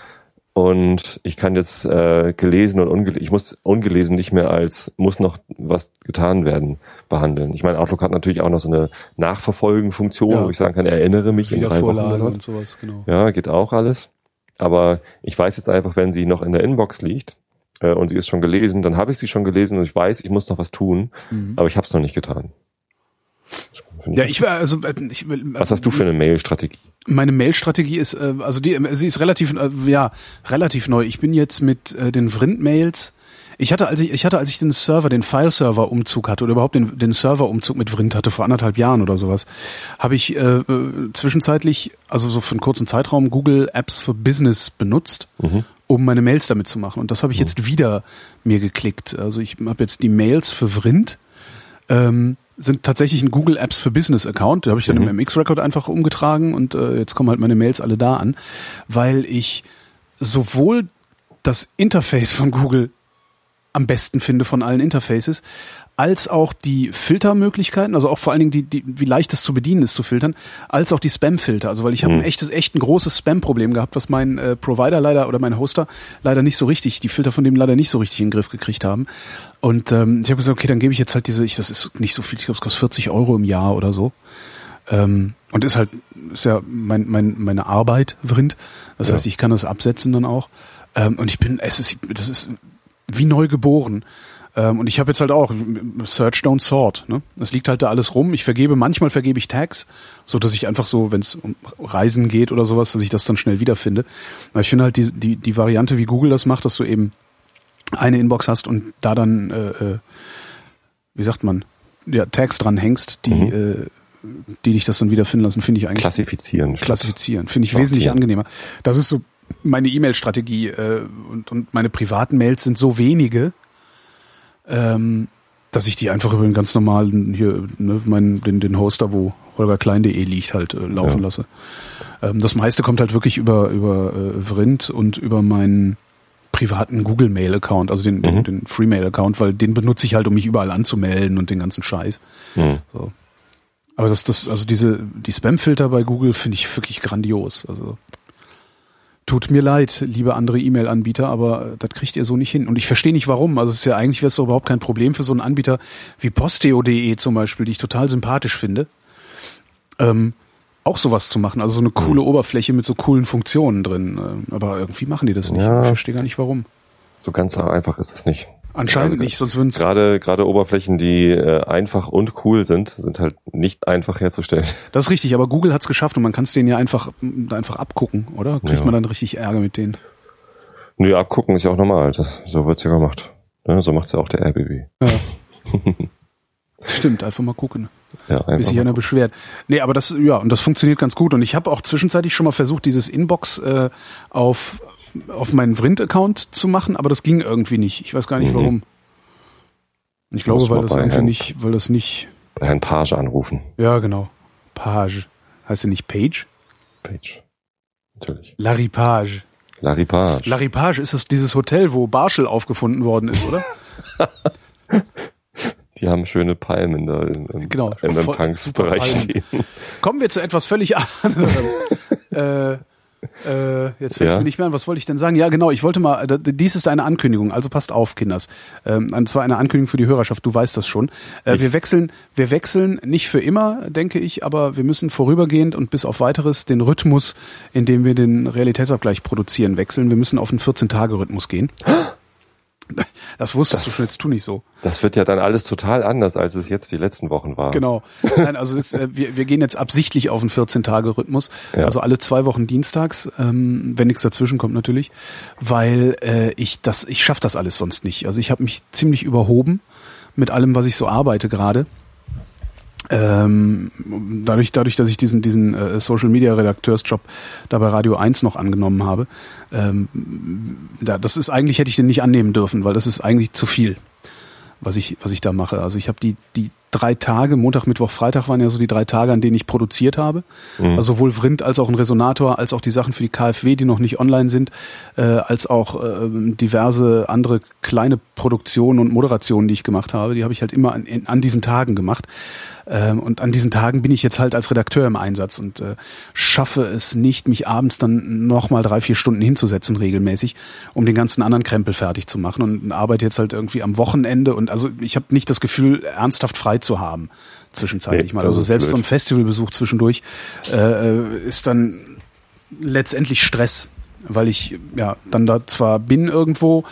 Und ich kann jetzt äh, gelesen und ungelesen, ich muss ungelesen nicht mehr als muss noch was getan werden behandeln. Ich meine, Outlook hat natürlich auch noch so eine Nachverfolgen-Funktion, Ja. wo ich sagen kann, erinnere mich in drei Wochen Wiedervorlage was. und sowas, genau. Ja, geht auch alles. Aber ich weiß jetzt einfach, wenn sie noch in der Inbox liegt äh, und sie ist schon gelesen, dann habe ich sie schon gelesen und ich weiß, ich muss noch was tun, Mhm. aber ich habe es noch nicht getan. Ja, ich war, also, äh, ich, was hast du für eine Mail-Strategie? Meine Mail-Strategie ist, äh, also die, sie ist relativ, äh, ja, relativ neu. Ich bin jetzt mit äh, den Vrind-Mails. Ich hatte, als ich, ich hatte, als ich den Server, den File-Server-Umzug hatte oder überhaupt den, den Server-Umzug mit Vrind hatte vor anderthalb Jahren oder sowas, habe ich äh, äh, zwischenzeitlich, also so für einen kurzen Zeitraum, Google Apps für Business benutzt, um meine Mails damit zu machen. Und das habe ich jetzt wieder mir geklickt. Also ich habe jetzt die Mails für Vrind. Ähm, sind tatsächlich ein Google Apps für Business Account. Da habe ich dann Mhm. im MX-Record einfach umgetragen und äh, jetzt kommen halt meine Mails alle da an, weil ich sowohl das Interface von Google am besten finde von allen Interfaces, als auch die Filtermöglichkeiten, also auch vor allen Dingen die, die wie leicht es zu bedienen ist zu filtern, als auch die Spam-Filter. Also weil ich habe Mhm. ein echtes, echt ein großes Spam-Problem gehabt, was mein äh, Provider leider oder mein Hoster leider nicht so richtig, die Filter von dem leider nicht so richtig in den Griff gekriegt haben. Und ähm, ich habe gesagt, okay, dann gebe ich jetzt halt diese, ich, das ist nicht so viel, ich glaube, es kostet 40 Euro im Jahr oder so. Ähm, und ist halt, ist ja mein, mein, meine Arbeit, Vrind. Das Ja. heißt, ich kann das absetzen dann auch. Ähm, und ich bin, es ist, das ist wie neu geboren. Ähm, und ich habe jetzt halt auch Search Don't Sort. Ne? Es liegt halt da alles rum. Ich vergebe, manchmal vergebe ich Tags, so dass ich einfach so, wenn es um Reisen geht oder sowas, dass ich das dann schnell wiederfinde. Aber ich finde halt die, die, die Variante, wie Google das macht, dass du eben eine Inbox hast und da dann, äh, äh, wie sagt man, ja, Tags dran hängst, die, Mhm. äh, die dich das dann wiederfinden lassen, finde ich eigentlich Klassifizieren. klassifizieren. Finde ich wesentlich angenehmer. Das ist so meine E-Mail-Strategie äh, und, und meine privaten Mails sind so wenige, ähm, dass ich die einfach über den ganz normalen hier, ne, meinen, den, den Hoster, wo holgerklein.de liegt, halt äh, laufen Ja. lasse. Ähm, das meiste kommt halt wirklich über, über äh, Vrind und über meinen privaten Google-Mail-Account, also den, den, Mhm. den Free-Mail-Account, weil den benutze ich halt, um mich überall anzumelden und den ganzen Scheiß. Mhm. So. Aber das, das, also diese, die Spam-Filter bei Google finde ich wirklich grandios. Also tut mir leid, liebe andere E-Mail-Anbieter, aber das kriegt ihr so nicht hin. Und ich verstehe nicht warum. Also es ist ja eigentlich wäre es doch überhaupt kein Problem für so einen Anbieter wie Posteo.de zum Beispiel, die ich total sympathisch finde, ähm, auch sowas zu machen. Also so eine coole Oberfläche mit so coolen Funktionen drin. Ähm, Aber irgendwie machen die das nicht. Ja. Ich verstehe gar nicht warum. So ganz einfach ist es nicht. Anscheinend Also, nicht, sonst würden es Gerade, gerade Oberflächen, die äh, einfach und cool sind, sind halt nicht einfach herzustellen. [LAUGHS] Das ist richtig, aber Google hat's geschafft und man kann es denen ja einfach, einfach abgucken, oder? Kriegt Ja. man dann richtig Ärger mit denen? Nö, abgucken ist ja auch normal. Das, so wird's ja gemacht. Ne, so macht's ja auch der RBB. Ja. [LAUGHS] Stimmt, einfach mal gucken, Ja, bis einfach sich einer beschwert. Nee, aber das, ja, und das funktioniert ganz gut. Und ich habe auch zwischenzeitlich schon mal versucht, dieses Inbox äh, auf, auf meinen Vrind-Account zu machen, aber das ging irgendwie nicht. Ich weiß gar nicht Mhm. warum. Ich glaube, weil das irgendwie Herrn- nicht, weil das nicht, Herrn Page anrufen. ja genau. Page. Heißt der nicht Page? Page. Natürlich. Larry Page. Larry Page. Larry Page, ist das dieses Hotel, wo Barschel aufgefunden worden ist, oder? [LAUGHS] Die haben schöne Palmen da im, im, Genau, im Empfangsbereich stehen. Kommen wir zu etwas völlig [LAUGHS] anderem. [LAUGHS] äh, äh, jetzt fällt es Ja. mir nicht mehr an. Was wollte ich denn sagen? Ja, genau. Ich wollte mal. d- Dies ist eine Ankündigung. Also passt auf, Kinders. Ähm, und zwar eine Ankündigung für die Hörerschaft. Du weißt das schon. Äh, wir wechseln. Wir wechseln nicht für immer, denke ich, aber wir müssen vorübergehend und bis auf weiteres den Rhythmus, in dem wir den Realitätsabgleich produzieren, wechseln. Wir müssen auf einen 14-Tage-Rhythmus gehen. [GASPS] Das wusstest Das- du schon. Jetzt tu nicht so. Das wird ja dann alles total anders, als es jetzt die letzten Wochen war. Genau. [LAUGHS] Nein, also das, äh, wir, wir gehen jetzt absichtlich auf einen 14-Tage-Rhythmus. Ja. Also alle zwei Wochen dienstags, ähm, wenn nichts dazwischen kommt natürlich, weil äh, ich das, ich schaff das alles sonst nicht. Also ich habe mich ziemlich überhoben mit allem, was ich so arbeite gerade. Ähm, dadurch, dadurch, dass ich diesen, diesen äh, Social Media Redakteursjob da bei Radio 1 noch angenommen habe, ähm, da, das ist eigentlich hätte ich den nicht annehmen dürfen, weil das ist eigentlich zu viel was ich, was ich da mache. Also ich habe die, die drei Tage, Montag, Mittwoch, Freitag waren ja so die drei Tage, an denen ich produziert habe. Mhm. Also sowohl Vrind als auch ein Resonator, als auch die Sachen für die KfW, die noch nicht online sind, äh, als auch ähm, diverse andere kleine Produktionen und Moderationen, die ich gemacht habe. Die habe ich halt immer an, in, an diesen Tagen gemacht. Ähm, und an diesen Tagen bin ich jetzt halt als Redakteur im Einsatz und äh, schaffe es nicht, mich abends dann nochmal drei, vier Stunden hinzusetzen regelmäßig, um den ganzen anderen Krempel fertig zu machen und arbeite jetzt halt irgendwie am Wochenende und also ich habe nicht das Gefühl, ernsthaft frei zu haben zwischenzeitlich Nee, mal. Also selbst so ein blöd. Festivalbesuch zwischendurch äh, ist dann letztendlich Stress, weil ich ja dann da zwar bin irgendwo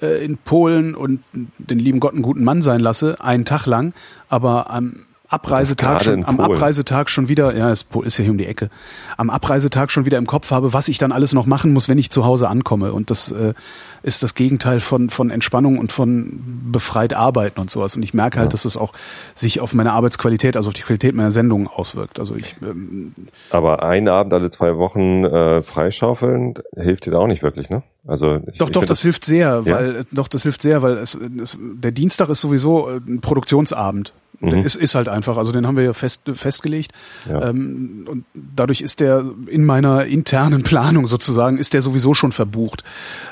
äh, in Polen und den lieben Gott einen guten Mann sein lasse, einen Tag lang, aber am Abreisetag schon, am. Abreisetag schon wieder, ja, es ist ja hier um die Ecke, am Abreisetag schon wieder im Kopf habe, was ich dann alles noch machen muss, wenn ich zu Hause ankomme. Und das äh, ist das Gegenteil von, von Entspannung und von befreit arbeiten und sowas. Und ich merke halt, Ja. dass das auch sich auf meine Arbeitsqualität, also auf die Qualität meiner Sendungen auswirkt. Also ich, ähm, Aber einen Abend alle zwei Wochen äh, freischaufeln hilft dir da auch nicht wirklich, ne? Also ich, doch, ich doch, find das hilft sehr, Ja? weil, doch, das hilft sehr, weil es, es, der Dienstag ist sowieso ein Produktionsabend. Mhm. Ist, ist halt einfach, also den haben wir ja fest, festgelegt. Ja. Ähm, und dadurch ist der in meiner internen Planung sozusagen, ist der sowieso schon verbucht.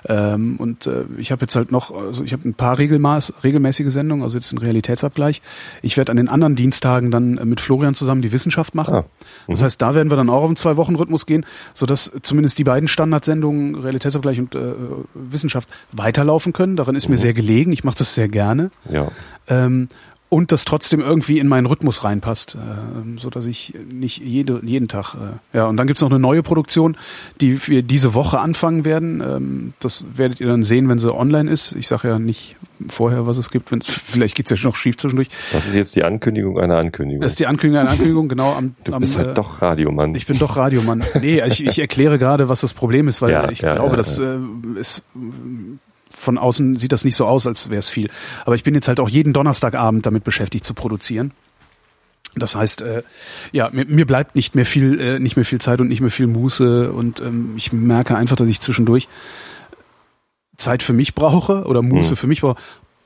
Ähm, und äh, ich habe jetzt halt noch, also ich habe ein paar Regelmaß, regelmäßige Sendungen, also jetzt ein Realitätsabgleich. Ich werde an den anderen Dienstagen dann mit Florian zusammen die Wissenschaft machen. Ah. Mhm. Das heißt, da werden wir dann auch auf einen Zwei-Wochen-Rhythmus gehen, sodass zumindest die beiden Standardsendungen, Realitätsabgleich und äh, Wissenschaft, weiterlaufen können. Darin ist mhm. mir sehr gelegen. Ich mache das sehr gerne. Ja. Ähm, und das trotzdem irgendwie in meinen Rhythmus reinpasst, äh, so dass ich nicht jede, jeden Tag. Äh, ja, und dann gibt's noch eine neue Produktion, die wir diese Woche anfangen werden. Ähm, das werdet ihr dann sehen, wenn sie online ist. Ich sage ja nicht vorher, was es gibt. Wenn's, [LAUGHS] vielleicht geht's ja noch schief zwischendurch. Das ist jetzt die Ankündigung einer Ankündigung. Das ist die Ankündigung einer Ankündigung, genau. Am, du bist am, halt äh, doch Radiomann. Ich bin doch Radiomann. Nee, ich, ich erkläre gerade, was das Problem ist, weil ja, ich ja, glaube, ja, das äh, ist von außen sieht das nicht so aus, als wäre es viel. Aber ich bin jetzt halt auch jeden Donnerstagabend damit beschäftigt zu produzieren. Das heißt, äh, ja, mir, mir bleibt nicht mehr viel, äh, nicht mehr viel Zeit und nicht mehr viel Muße und ähm, ich merke einfach, dass ich zwischendurch Zeit für mich brauche oder Muße mhm. für mich brauche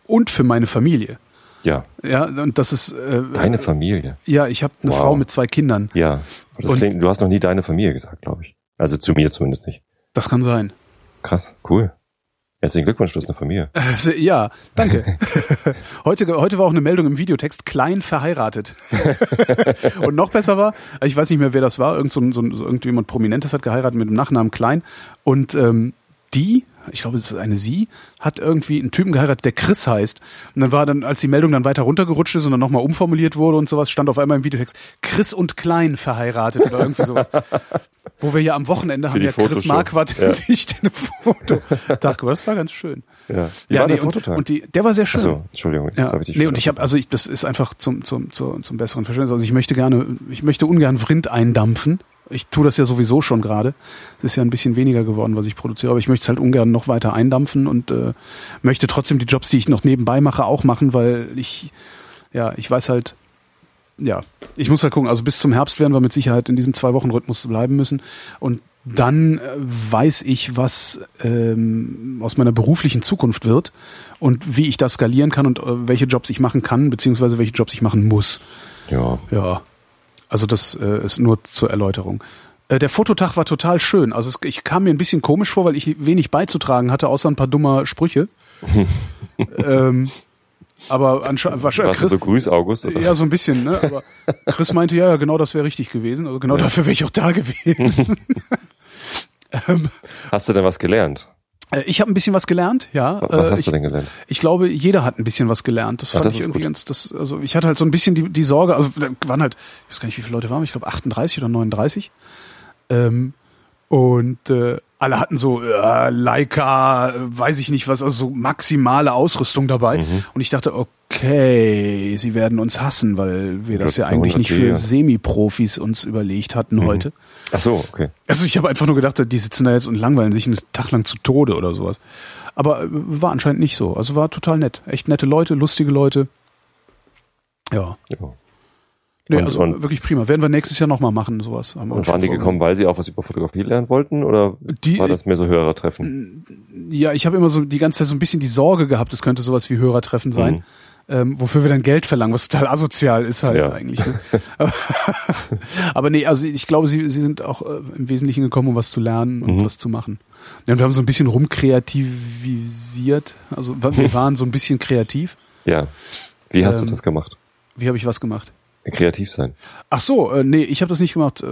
und für meine Familie. Ja. Ja, und das ist äh, deine Familie. Ja, ich habe eine wow. Frau mit zwei Kindern. Ja. Klingt, du hast noch nie deine Familie gesagt, glaube ich. Also zu mir zumindest nicht. Das kann sein. Krass, cool. Herzlichen Glückwunsch, du hast eine Familie. Äh, ja, danke. [LAUGHS] heute, heute war auch eine Meldung im Videotext, klein verheiratet. [LAUGHS] und noch besser war, ich weiß nicht mehr, wer das war, irgend so, so, so irgendjemand Prominentes hat geheiratet mit dem Nachnamen Klein. Und ähm, die ich glaube, es ist eine sie, hat irgendwie einen Typen geheiratet, der Chris heißt. Und dann war dann, als die Meldung dann weiter runtergerutscht ist und dann nochmal umformuliert wurde und sowas, stand auf einmal im Videotext Chris und Klein verheiratet oder irgendwie sowas. [LAUGHS] Wo wir ja am Wochenende haben ja Chris Marquardt ja. [LAUGHS] und ich den Foto. Dachte, das war ganz schön. Ja, Wie ja war nee, der Fototag? Und, die, der war sehr schön. Achso, Entschuldigung. Jetzt ja. habe ich dich nee, und ich habe, also ich, das ist einfach zum, zum, zum, zum besseren Verständnis. Also ich möchte gerne, ich möchte ungern Vrind eindampfen. Ich tue das ja sowieso schon gerade. Es ist ja ein bisschen weniger geworden, was ich produziere, aber ich möchte es halt ungern noch weiter eindampfen und äh, möchte trotzdem die Jobs, die ich noch nebenbei mache, auch machen, weil ich, ja, ich weiß halt, ja, ich muss halt gucken. Also bis zum Herbst werden wir mit Sicherheit in diesem Zwei-Wochen-Rhythmus bleiben müssen. Und dann äh, weiß ich, was ähm, aus meiner beruflichen Zukunft wird und wie ich das skalieren kann und äh, welche Jobs ich machen kann, beziehungsweise welche Jobs ich machen muss. Ja. Ja. Also das äh, ist nur zur Erläuterung. Äh, der Fototag war total schön. Also es, ich kam mir ein bisschen komisch vor, weil ich wenig beizutragen hatte, außer ein paar dummer Sprüche. [LAUGHS] ähm, aber anscheinend wahrscheinlich. Chris, so Grüß August? Oder? Ja, so ein bisschen, ne? Aber Chris meinte, ja, genau das wäre richtig gewesen. Also genau ja. dafür wäre ich auch da gewesen. [LAUGHS] [LAUGHS] ähm, Hast du denn was gelernt? Äh, ich habe ein bisschen was gelernt, ja. Was hast äh, ich, du denn gelernt? Ich glaube, jeder hat ein bisschen was gelernt. Das fand ja, das ich irgendwie gut. ganz, das, also ich hatte halt so ein bisschen die, die Sorge, also da waren halt, ich weiß gar nicht, wie viele Leute waren, ich glaube 38 oder 39. Ähm, und äh, alle hatten so äh, Leica, weiß ich nicht was, also so maximale Ausrüstung dabei. Mhm. Und ich dachte, okay, sie werden uns hassen, weil wir das, das ja eigentlich nicht für Semi-Profis uns überlegt hatten mhm. heute. Ach so, okay. Also ich habe einfach nur gedacht, die sitzen da jetzt und langweilen sich einen Tag lang zu Tode oder sowas. Aber äh, war anscheinend nicht so. Also war total nett. Echt nette Leute, lustige Leute. Ja. ja. Nee, und, also und wirklich prima. Werden wir nächstes Jahr nochmal machen, sowas. und waren die gekommen, weil sie auch was über Fotografie lernen wollten oder die, war das mehr so Hörertreffen? Ja, ich habe immer so die ganze Zeit so ein bisschen die Sorge gehabt, es könnte sowas wie Hörertreffen sein. Mhm. Ähm, wofür wir dann Geld verlangen, was total asozial ist halt ja. eigentlich. Ne? [LAUGHS] Aber nee, also ich glaube, sie, sie sind auch äh, im Wesentlichen gekommen, um was zu lernen und mhm. was zu machen. Ja, und wir haben so ein bisschen rumkreativisiert. Also wir [LAUGHS] waren so ein bisschen kreativ. Ja. Wie hast ähm, du das gemacht? Wie habe ich was gemacht? kreativ sein. Ach so, äh, nee, ich habe das nicht gemacht. Äh,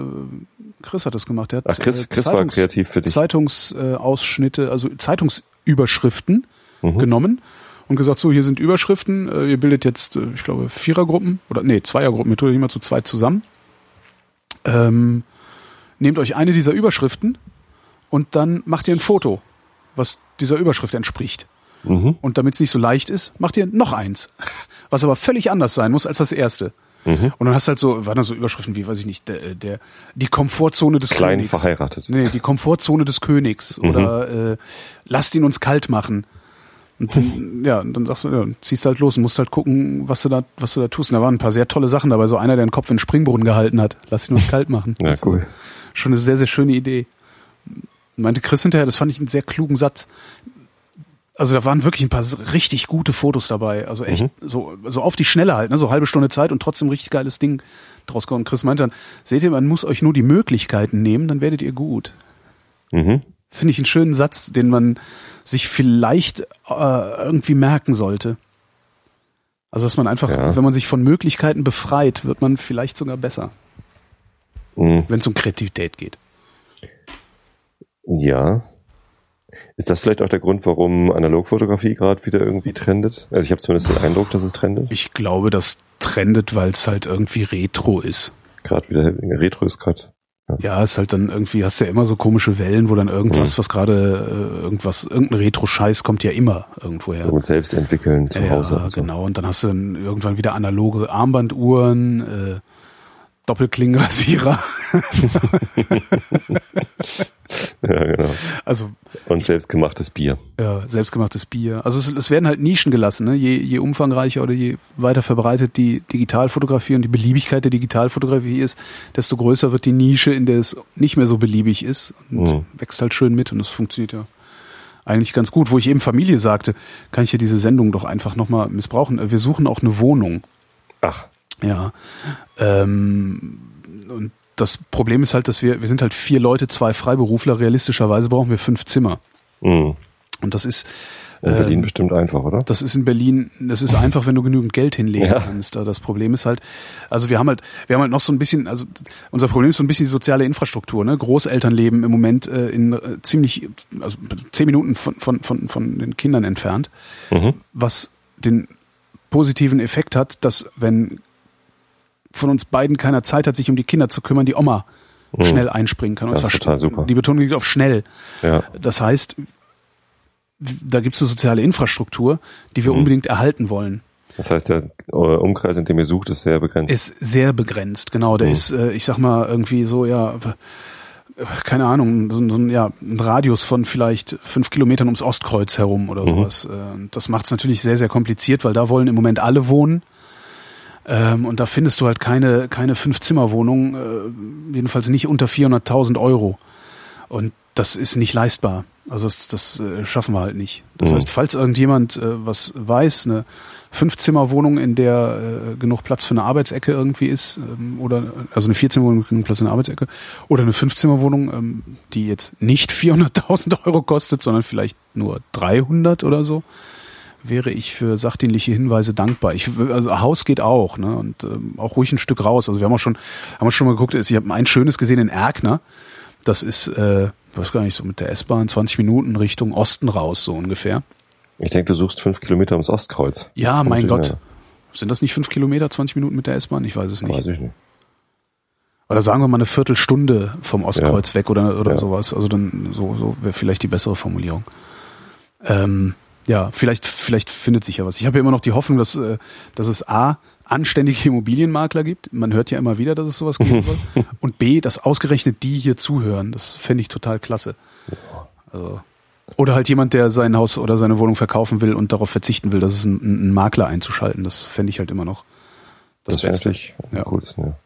Chris hat das gemacht. Hat, Ach, Chris, äh, Chris Zeitungs, war kreativ für dich. Zeitungsausschnitte, also Zeitungsüberschriften mhm. genommen und gesagt, so, hier sind Überschriften, äh, ihr bildet jetzt, äh, ich glaube, Vierergruppen oder nee, Zweiergruppen, ihr tut immer zu zweit zusammen. Ähm, nehmt euch eine dieser Überschriften und dann macht ihr ein Foto, was dieser Überschrift entspricht. Mhm. Und damit es nicht so leicht ist, macht ihr noch eins, [LAUGHS] was aber völlig anders sein muss als das erste. Mhm. Und dann hast du halt so, waren da so Überschriften wie, weiß ich nicht, der, der die Komfortzone des Klein Königs. verheiratet. Nee, die Komfortzone des Königs [LAUGHS] mhm. oder äh, lasst ihn uns kalt machen. Und dann, ja, und dann sagst du, ja, ziehst halt los und musst halt gucken, was du da, was du da tust. Und da waren ein paar sehr tolle Sachen dabei. So einer, der den Kopf in den Springbrunnen gehalten hat. Lass ihn uns kalt machen. [LAUGHS] ja, also, cool. Schon eine sehr, sehr schöne Idee. Meinte Chris hinterher, das fand ich einen sehr klugen Satz. Also da waren wirklich ein paar richtig gute Fotos dabei. Also echt mhm. so, so auf die Schnelle halt, ne? so halbe Stunde Zeit und trotzdem richtig geiles Ding draus kommen. Chris meint dann, seht ihr, man muss euch nur die Möglichkeiten nehmen, dann werdet ihr gut. Mhm. Finde ich einen schönen Satz, den man sich vielleicht äh, irgendwie merken sollte. Also dass man einfach, ja. wenn man sich von Möglichkeiten befreit, wird man vielleicht sogar besser. Mhm. Wenn es um Kreativität geht. Ja, ist das vielleicht auch der Grund, warum Analogfotografie gerade wieder irgendwie trendet? Also ich habe zumindest den Eindruck, dass es trendet. Ich glaube, das trendet, weil es halt irgendwie Retro ist. Gerade wieder Retro ist gerade. Ja. ist halt dann irgendwie, hast ja immer so komische Wellen, wo dann irgendwas, mhm. was gerade äh, irgendwas, irgendein Retro-Scheiß kommt ja immer irgendwo her. Und selbst entwickeln zu ja, Hause. Ja, so. genau. Und dann hast du dann irgendwann wieder analoge Armbanduhren, äh, Doppelklingenrasierer. [LAUGHS] ja, genau. Also und selbstgemachtes Bier. Ja, selbstgemachtes Bier. Also es, es werden halt Nischen gelassen. Ne? Je, je umfangreicher oder je weiter verbreitet die Digitalfotografie und die Beliebigkeit der Digitalfotografie ist, desto größer wird die Nische, in der es nicht mehr so beliebig ist und mhm. wächst halt schön mit und das funktioniert ja eigentlich ganz gut. Wo ich eben Familie sagte, kann ich ja diese Sendung doch einfach nochmal missbrauchen. Wir suchen auch eine Wohnung. Ach. Ja. Ähm, und das Problem ist halt, dass wir, wir sind halt vier Leute, zwei Freiberufler. Realistischerweise brauchen wir fünf Zimmer. Mhm. Und das ist in Berlin ähm, bestimmt einfach, oder? Das ist in Berlin, das ist einfach, wenn du genügend Geld hinlegen ja. kannst. Das Problem ist halt, also wir haben halt, wir haben halt noch so ein bisschen, also unser Problem ist so ein bisschen die soziale Infrastruktur. Ne? Großeltern leben im Moment äh, in äh, ziemlich, also zehn Minuten von von von von den Kindern entfernt, mhm. was den positiven Effekt hat, dass wenn von uns beiden keiner Zeit hat, sich um die Kinder zu kümmern, die Oma mhm. schnell einspringen kann. Und das zwar ist total super. Die Betonung liegt auf schnell. Ja. Das heißt, da gibt es eine soziale Infrastruktur, die wir mhm. unbedingt erhalten wollen. Das heißt, der Umkreis, in dem ihr sucht, ist sehr begrenzt. Ist sehr begrenzt, genau. Der mhm. ist, äh, ich sag mal, irgendwie so, ja, keine Ahnung, so, so ein, ja, ein Radius von vielleicht fünf Kilometern ums Ostkreuz herum oder mhm. sowas. Äh, das macht es natürlich sehr, sehr kompliziert, weil da wollen im Moment alle wohnen. Ähm, und da findest du halt keine, keine Fünf-Zimmer-Wohnung, äh, jedenfalls nicht unter 400.000 Euro. Und das ist nicht leistbar. Also das, das äh, schaffen wir halt nicht. Das mhm. heißt, falls irgendjemand äh, was weiß, eine Fünf-Zimmer-Wohnung, in der äh, genug Platz für eine Arbeitsecke irgendwie ist, ähm, oder also eine Vier-Zimmer-Wohnung mit genug Platz für eine Arbeitsecke, oder eine Fünf-Zimmer-Wohnung, ähm, die jetzt nicht 400.000 Euro kostet, sondern vielleicht nur 300 oder so, wäre ich für sachdienliche Hinweise dankbar. Ich, also Haus geht auch, ne? Und ähm, auch ruhig ein Stück raus. Also wir haben auch schon, haben wir schon mal geguckt, ich habe ein schönes gesehen in Erkner. Das ist, äh, weiß gar nicht, so mit der S-Bahn 20 Minuten Richtung Osten raus, so ungefähr. Ich denke, du suchst fünf Kilometer ums Ostkreuz. Ja, mein Gott. Mehr. Sind das nicht fünf Kilometer, 20 Minuten mit der S-Bahn? Ich weiß es nicht. Weiß ich nicht. Oder sagen wir mal eine Viertelstunde vom Ostkreuz ja. weg oder, oder ja. sowas. Also dann so, so wäre vielleicht die bessere Formulierung. Ähm, ja, vielleicht, vielleicht findet sich ja was. Ich habe ja immer noch die Hoffnung, dass, äh, dass es A, anständige Immobilienmakler gibt. Man hört ja immer wieder, dass es sowas geben [LAUGHS] soll. Und B, dass ausgerechnet die hier zuhören. Das fände ich total klasse. Also, oder halt jemand, der sein Haus oder seine Wohnung verkaufen will und darauf verzichten will, dass es einen, einen Makler einzuschalten. Das fände ich halt immer noch das, das Beste. Natürlich ja. Coolsten, ja.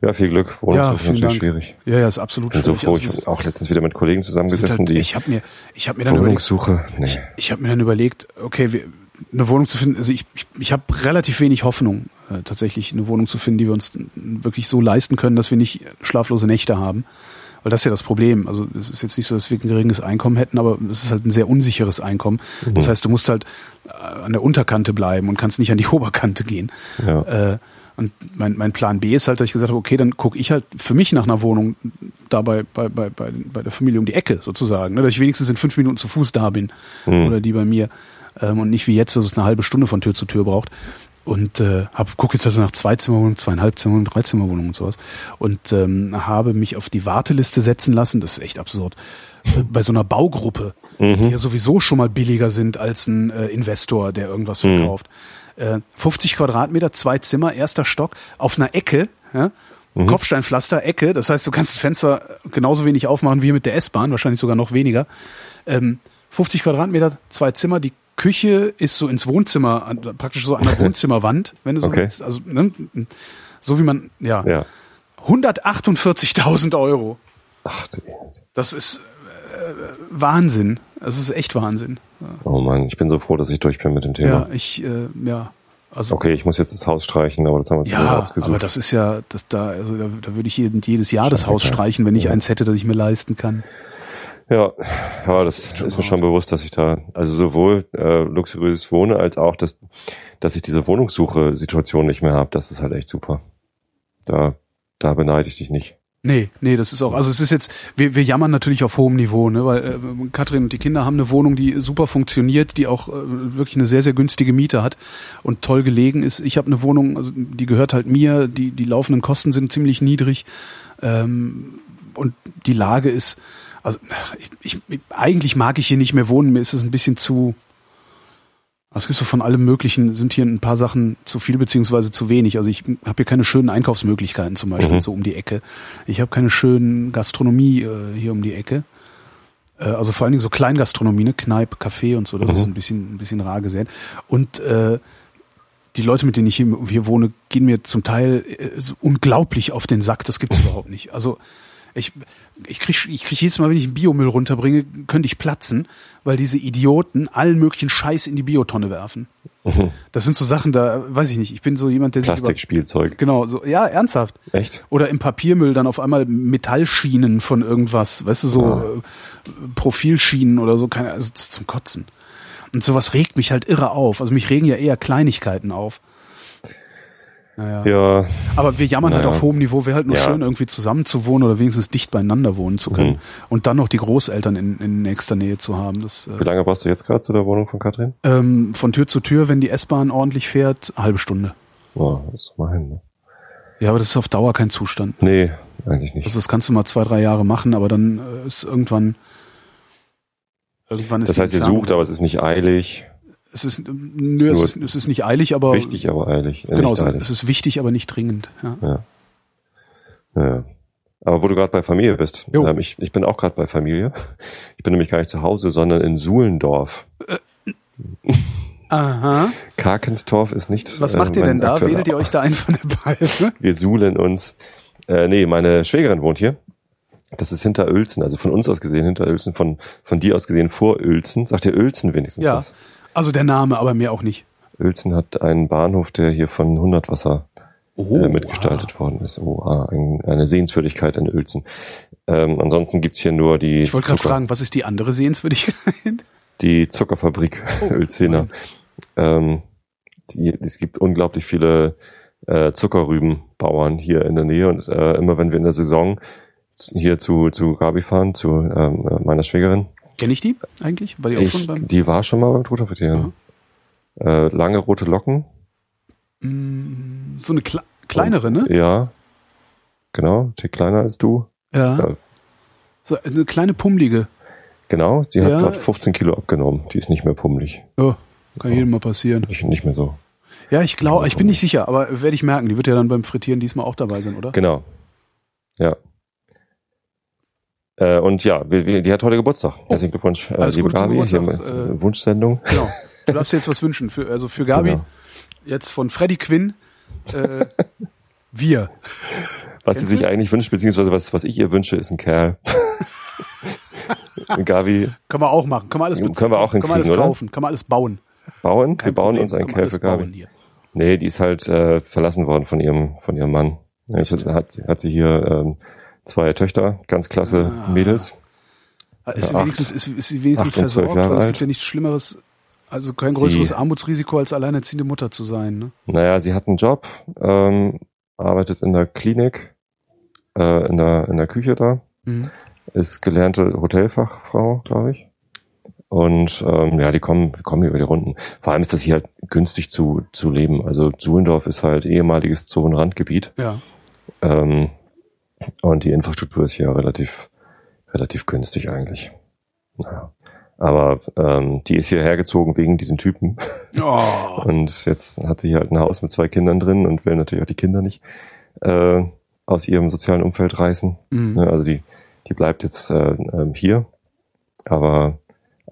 Ja, viel Glück. Wohnung ja, ist natürlich Dank. schwierig. Ja, ja, ist absolut schwierig. So froh. Also, ich habe auch letztens wieder mit Kollegen zusammengesessen, halt, die ich habe mir, ich habe mir dann Wohnungssuche. Überlegt, nee. Ich, ich habe mir dann überlegt, okay, wir, eine Wohnung zu finden. Also ich, ich, ich habe relativ wenig Hoffnung, äh, tatsächlich eine Wohnung zu finden, die wir uns wirklich so leisten können, dass wir nicht schlaflose Nächte haben. Weil das ist ja das Problem. Also es ist jetzt nicht so, dass wir ein geringes Einkommen hätten, aber es ist halt ein sehr unsicheres Einkommen. Mhm. Das heißt, du musst halt äh, an der Unterkante bleiben und kannst nicht an die [LAUGHS] Oberkante gehen. Ja. Äh, und mein, mein Plan B ist halt, dass ich gesagt habe, okay, dann gucke ich halt für mich nach einer Wohnung dabei bei, bei, bei, bei der Familie um die Ecke sozusagen, ne? dass ich wenigstens in fünf Minuten zu Fuß da bin mhm. oder die bei mir ähm, und nicht wie jetzt, dass es eine halbe Stunde von Tür zu Tür braucht. Und äh, hab, gucke jetzt also nach Zweizimmerwohnungen, zweieinhalb Zimmerwohnungen, Dreizimmerwohnungen und sowas. Und ähm, habe mich auf die Warteliste setzen lassen. Das ist echt absurd. Bei so einer Baugruppe, mhm. die ja sowieso schon mal billiger sind als ein äh, Investor, der irgendwas mhm. verkauft. Mhm 50 äh, Quadratmeter, zwei Zimmer, erster Stock, auf einer Ecke, ja, mhm. Kopfsteinpflaster, Ecke. Das heißt, du kannst das Fenster genauso wenig aufmachen wie mit der S-Bahn, wahrscheinlich sogar noch weniger. Ähm, 50 Quadratmeter, zwei Zimmer, die Küche ist so ins Wohnzimmer, praktisch so an der [LAUGHS] Wohnzimmerwand, wenn du so okay. willst. Also, ne, so wie man, ja. ja. 148.000 Euro. Ach du. Das ist Wahnsinn. Es ist echt Wahnsinn. Oh Mann, ich bin so froh, dass ich durch bin mit dem Thema. Ja, ich, äh, ja. Also, okay, ich muss jetzt das Haus streichen, aber das haben wir uns ja, ausgesucht. aber das ist ja, das da, also da, da würde ich jedes Jahr das Haus streichen, wenn ich ja. eins hätte, das ich mir leisten kann. Ja, ja, das, das ist, ist mir schon bewusst, dass ich da, also sowohl äh, luxuriös wohne, als auch, dass, dass ich diese Wohnungssuche-Situation nicht mehr habe. Das ist halt echt super. Da, da beneide ich dich nicht. Nee, nee, das ist auch, also es ist jetzt, wir, wir jammern natürlich auf hohem Niveau, ne, weil äh, Katrin und die Kinder haben eine Wohnung, die super funktioniert, die auch äh, wirklich eine sehr, sehr günstige Miete hat und toll gelegen ist. Ich habe eine Wohnung, also die gehört halt mir, die, die laufenden Kosten sind ziemlich niedrig ähm, und die Lage ist, also ich, ich, eigentlich mag ich hier nicht mehr wohnen, mir ist es ein bisschen zu, es gibt so von allem Möglichen, sind hier ein paar Sachen zu viel beziehungsweise zu wenig. Also ich habe hier keine schönen Einkaufsmöglichkeiten zum Beispiel mhm. so um die Ecke. Ich habe keine schönen Gastronomie äh, hier um die Ecke. Äh, also vor allen Dingen so Kleingastronomie, ne? Kneipe, Café und so, das mhm. ist ein bisschen, ein bisschen rar gesät. Und äh, die Leute, mit denen ich hier, hier wohne, gehen mir zum Teil äh, so unglaublich auf den Sack. Das gibt's überhaupt nicht. Also ich, ich krieg, ich krieg jedes Mal, wenn ich einen Biomüll runterbringe, könnte ich platzen, weil diese Idioten allen möglichen Scheiß in die Biotonne werfen. Mhm. Das sind so Sachen, da weiß ich nicht. Ich bin so jemand, der Plastikspielzeug. Genau, so ja, ernsthaft. Echt? Oder im Papiermüll dann auf einmal Metallschienen von irgendwas, weißt du, so. Äh, Profilschienen oder so, keine, also zum Kotzen. Und sowas regt mich halt irre auf. Also mich regen ja eher Kleinigkeiten auf. Naja. Ja. Aber wir jammern naja. halt auf hohem Niveau. Wäre halt nur ja. schön, irgendwie zusammen zu wohnen oder wenigstens dicht beieinander wohnen zu können. Mhm. Und dann noch die Großeltern in, in nächster Nähe zu haben. Das, äh, Wie lange brauchst du jetzt gerade zu der Wohnung von Katrin? Ähm, von Tür zu Tür, wenn die S-Bahn ordentlich fährt, halbe Stunde. Boah, das ist mal hin, ne? Ja, aber das ist auf Dauer kein Zustand. Nee, eigentlich nicht. Also das kannst du mal zwei, drei Jahre machen, aber dann äh, ist irgendwann irgendwann ist Das heißt, ihr sucht, aber es ist nicht eilig. Es ist, nö, es ist, es ist nicht eilig, aber. Wichtig, aber eilig. Äh, genau, eilig. es ist wichtig, aber nicht dringend. Ja. ja. ja. Aber wo du gerade bei Familie bist, ähm, ich, ich bin auch gerade bei Familie. Ich bin nämlich gar nicht zu Hause, sondern in Suhlendorf. Äh. Aha. Karkenstorf ist nicht. Was macht äh, ihr denn da? Wählt ihr euch da ein von der Palme? Wir suhlen uns. Äh, nee, meine Schwägerin wohnt hier. Das ist hinter Uelzen, also von uns aus gesehen hinter Uelzen, von, von dir aus gesehen vor Uelzen. Sagt ihr Uelzen wenigstens ja. was? Also der Name, aber mehr auch nicht. Uelzen hat einen Bahnhof, der hier von Hundertwasser oh, äh, mitgestaltet ah. worden ist. Oh, ah, ein, eine Sehenswürdigkeit in Uelzen. Ähm, ansonsten gibt's hier nur die. Ich wollte gerade fragen, was ist die andere Sehenswürdigkeit? Die Zuckerfabrik oh, [LAUGHS] Uelzener. Ähm, die, es gibt unglaublich viele äh, Zuckerrübenbauern hier in der Nähe und äh, immer wenn wir in der Saison hier zu, zu Gabi fahren, zu ähm, meiner Schwägerin, Kenne ich die eigentlich? War die auch ich, schon beim? Die war schon mal beim Trutterfrittieren. Äh, lange rote Locken. Mm, so eine Kle kleinere, Und, ne? Ja. Genau, die kleiner als du. Ja. ja. So eine kleine pummelige. Genau, die hat ja. gerade 15 Kilo abgenommen. Die ist nicht mehr pummelig. Ja, kann ja. jedem mal passieren. Nicht, nicht mehr so. Ja, ich glaube, ich bin nicht sicher, aber werde ich merken. Die wird ja dann beim Frittieren diesmal auch dabei sein, oder? Genau. Ja. Äh, und ja, die, hat heute Geburtstag. Oh. Herzlichen Glückwunsch, äh, liebe Gabi. Hier mit, äh, Wunschsendung. Genau. Du darfst dir jetzt [LAUGHS] was wünschen. Für, also für Gabi, genau. jetzt von Freddy Quinn, äh, wir. Was Kennst sie sich du? eigentlich wünscht, beziehungsweise was, was ich ihr wünsche, ist ein Kerl. [LAUGHS] Gabi. Können wir auch machen. Können wir alles, können wir auch können wir alles kaufen. Oder? Können wir alles bauen. Bauen? Kein wir bauen Problem. uns einen Kerl für Gabi. Nee, die ist halt äh, verlassen worden von ihrem, von ihrem Mann. Jetzt hat, hat sie hier ähm, zwei Töchter, ganz klasse ah. Mädels. Ist sie, wenigstens, ist, ist sie wenigstens versorgt? Weil es gibt ja nichts Schlimmeres, also kein größeres sie, Armutsrisiko als alleinerziehende Mutter zu sein. Ne? Naja, sie hat einen Job, ähm, arbeitet in der Klinik, äh, in, der, in der Küche da, mhm. ist gelernte Hotelfachfrau, glaube ich. Und ähm, ja, die kommen, kommen über die Runden. Vor allem ist das hier halt günstig zu, zu leben. Also Suhlendorf ist halt ehemaliges Zonenrandgebiet. Ja. Ähm, und die Infrastruktur ist hier relativ, relativ günstig eigentlich. Naja. Aber ähm, die ist hierher gezogen wegen diesen Typen. Oh. [LAUGHS] Und jetzt hat sie halt ein Haus mit zwei Kindern drin und will natürlich auch die Kinder nicht äh, aus ihrem sozialen Umfeld reißen. Mhm. Also die, die bleibt jetzt äh, äh, hier. Aber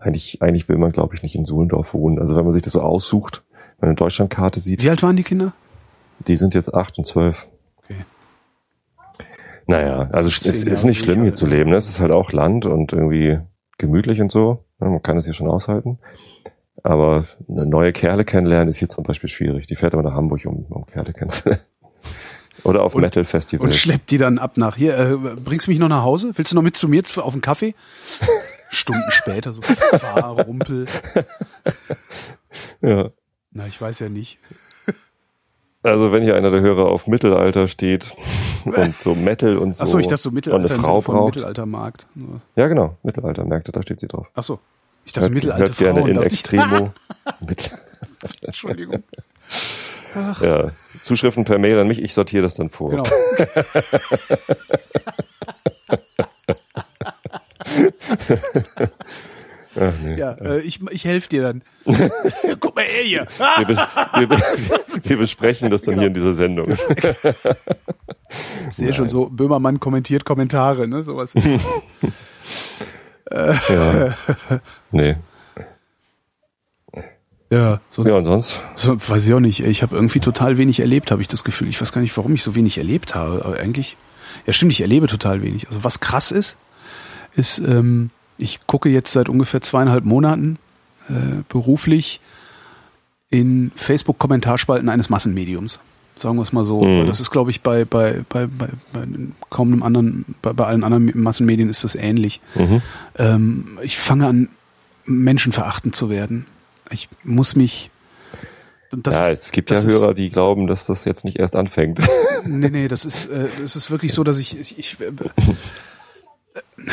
eigentlich, eigentlich will man, glaube ich, nicht in Suhlendorf wohnen. Also wenn man sich das so aussucht, wenn man eine Deutschlandkarte sieht. Wie alt waren die Kinder? Die sind jetzt acht und zwölf. Naja, also es ist, ist nicht schlimm hier zu leben. Ne? Es ist halt auch Land und irgendwie gemütlich und so. Man kann es hier schon aushalten. Aber eine neue Kerle kennenlernen ist hier zum Beispiel schwierig. Die fährt aber nach Hamburg, um, um Kerle kennenzulernen. [LAUGHS] Oder auf Metal-Festivals. Und schleppt die dann ab nach hier. Äh, bringst du mich noch nach Hause? Willst du noch mit zu mir auf einen Kaffee? [LAUGHS] Stunden später, so Fahr, Rumpel. [LAUGHS] Ja. Na, ich weiß ja nicht. Also wenn hier einer der Hörer auf Mittelalter steht [LAUGHS] und so Metal und so Achso, ich dachte so Mittelalter und eine Frau braucht. Mittelaltermarkt. Ja, genau, Mittelaltermärkte, da steht sie drauf. Achso. Ich dachte Hört, mittelalte hört gerne Frauen. in dachte ich. Extremo. [LAUGHS] [LAUGHS] Entschuldigung. ja, Zuschriften per Mail an mich, ich sortiere das dann vor. Genau. Ach, nee. Ja, äh, ich, ich helfe dir dann. [LAUGHS] Guck mal her hier. Wir, bes- wir, [LAUGHS] wir besprechen das dann Genau. hier in dieser Sendung. Ich sehe schon so, Böhmermann kommentiert Kommentare, ne? Sowas. [LAUGHS] Ja. Nee. ja, sonst, Ja, und sonst? so, weiß ich auch nicht. Ich habe irgendwie total wenig erlebt, habe ich das Gefühl. Ich weiß gar nicht, warum ich so wenig erlebt habe. Aber eigentlich, ja stimmt, ich erlebe total wenig. Also was krass ist, ist, ähm, ich gucke jetzt seit ungefähr zweieinhalb Monaten äh, beruflich in Facebook-Kommentarspalten eines Massenmediums. Sagen wir es mal so. Mhm. Das ist, glaube ich, bei, bei, bei, bei, bei kaum einem anderen, bei, bei allen anderen Massenmedien ist das ähnlich. Mhm. Ähm, ich fange an, menschenverachtend zu werden. Ich muss mich. das- ja, es gibt ja das ist- Hörer, die glauben, dass das jetzt nicht erst anfängt. Nee, nee, das ist, äh, es ist wirklich so, dass ich, ich, ich äh, [LAUGHS]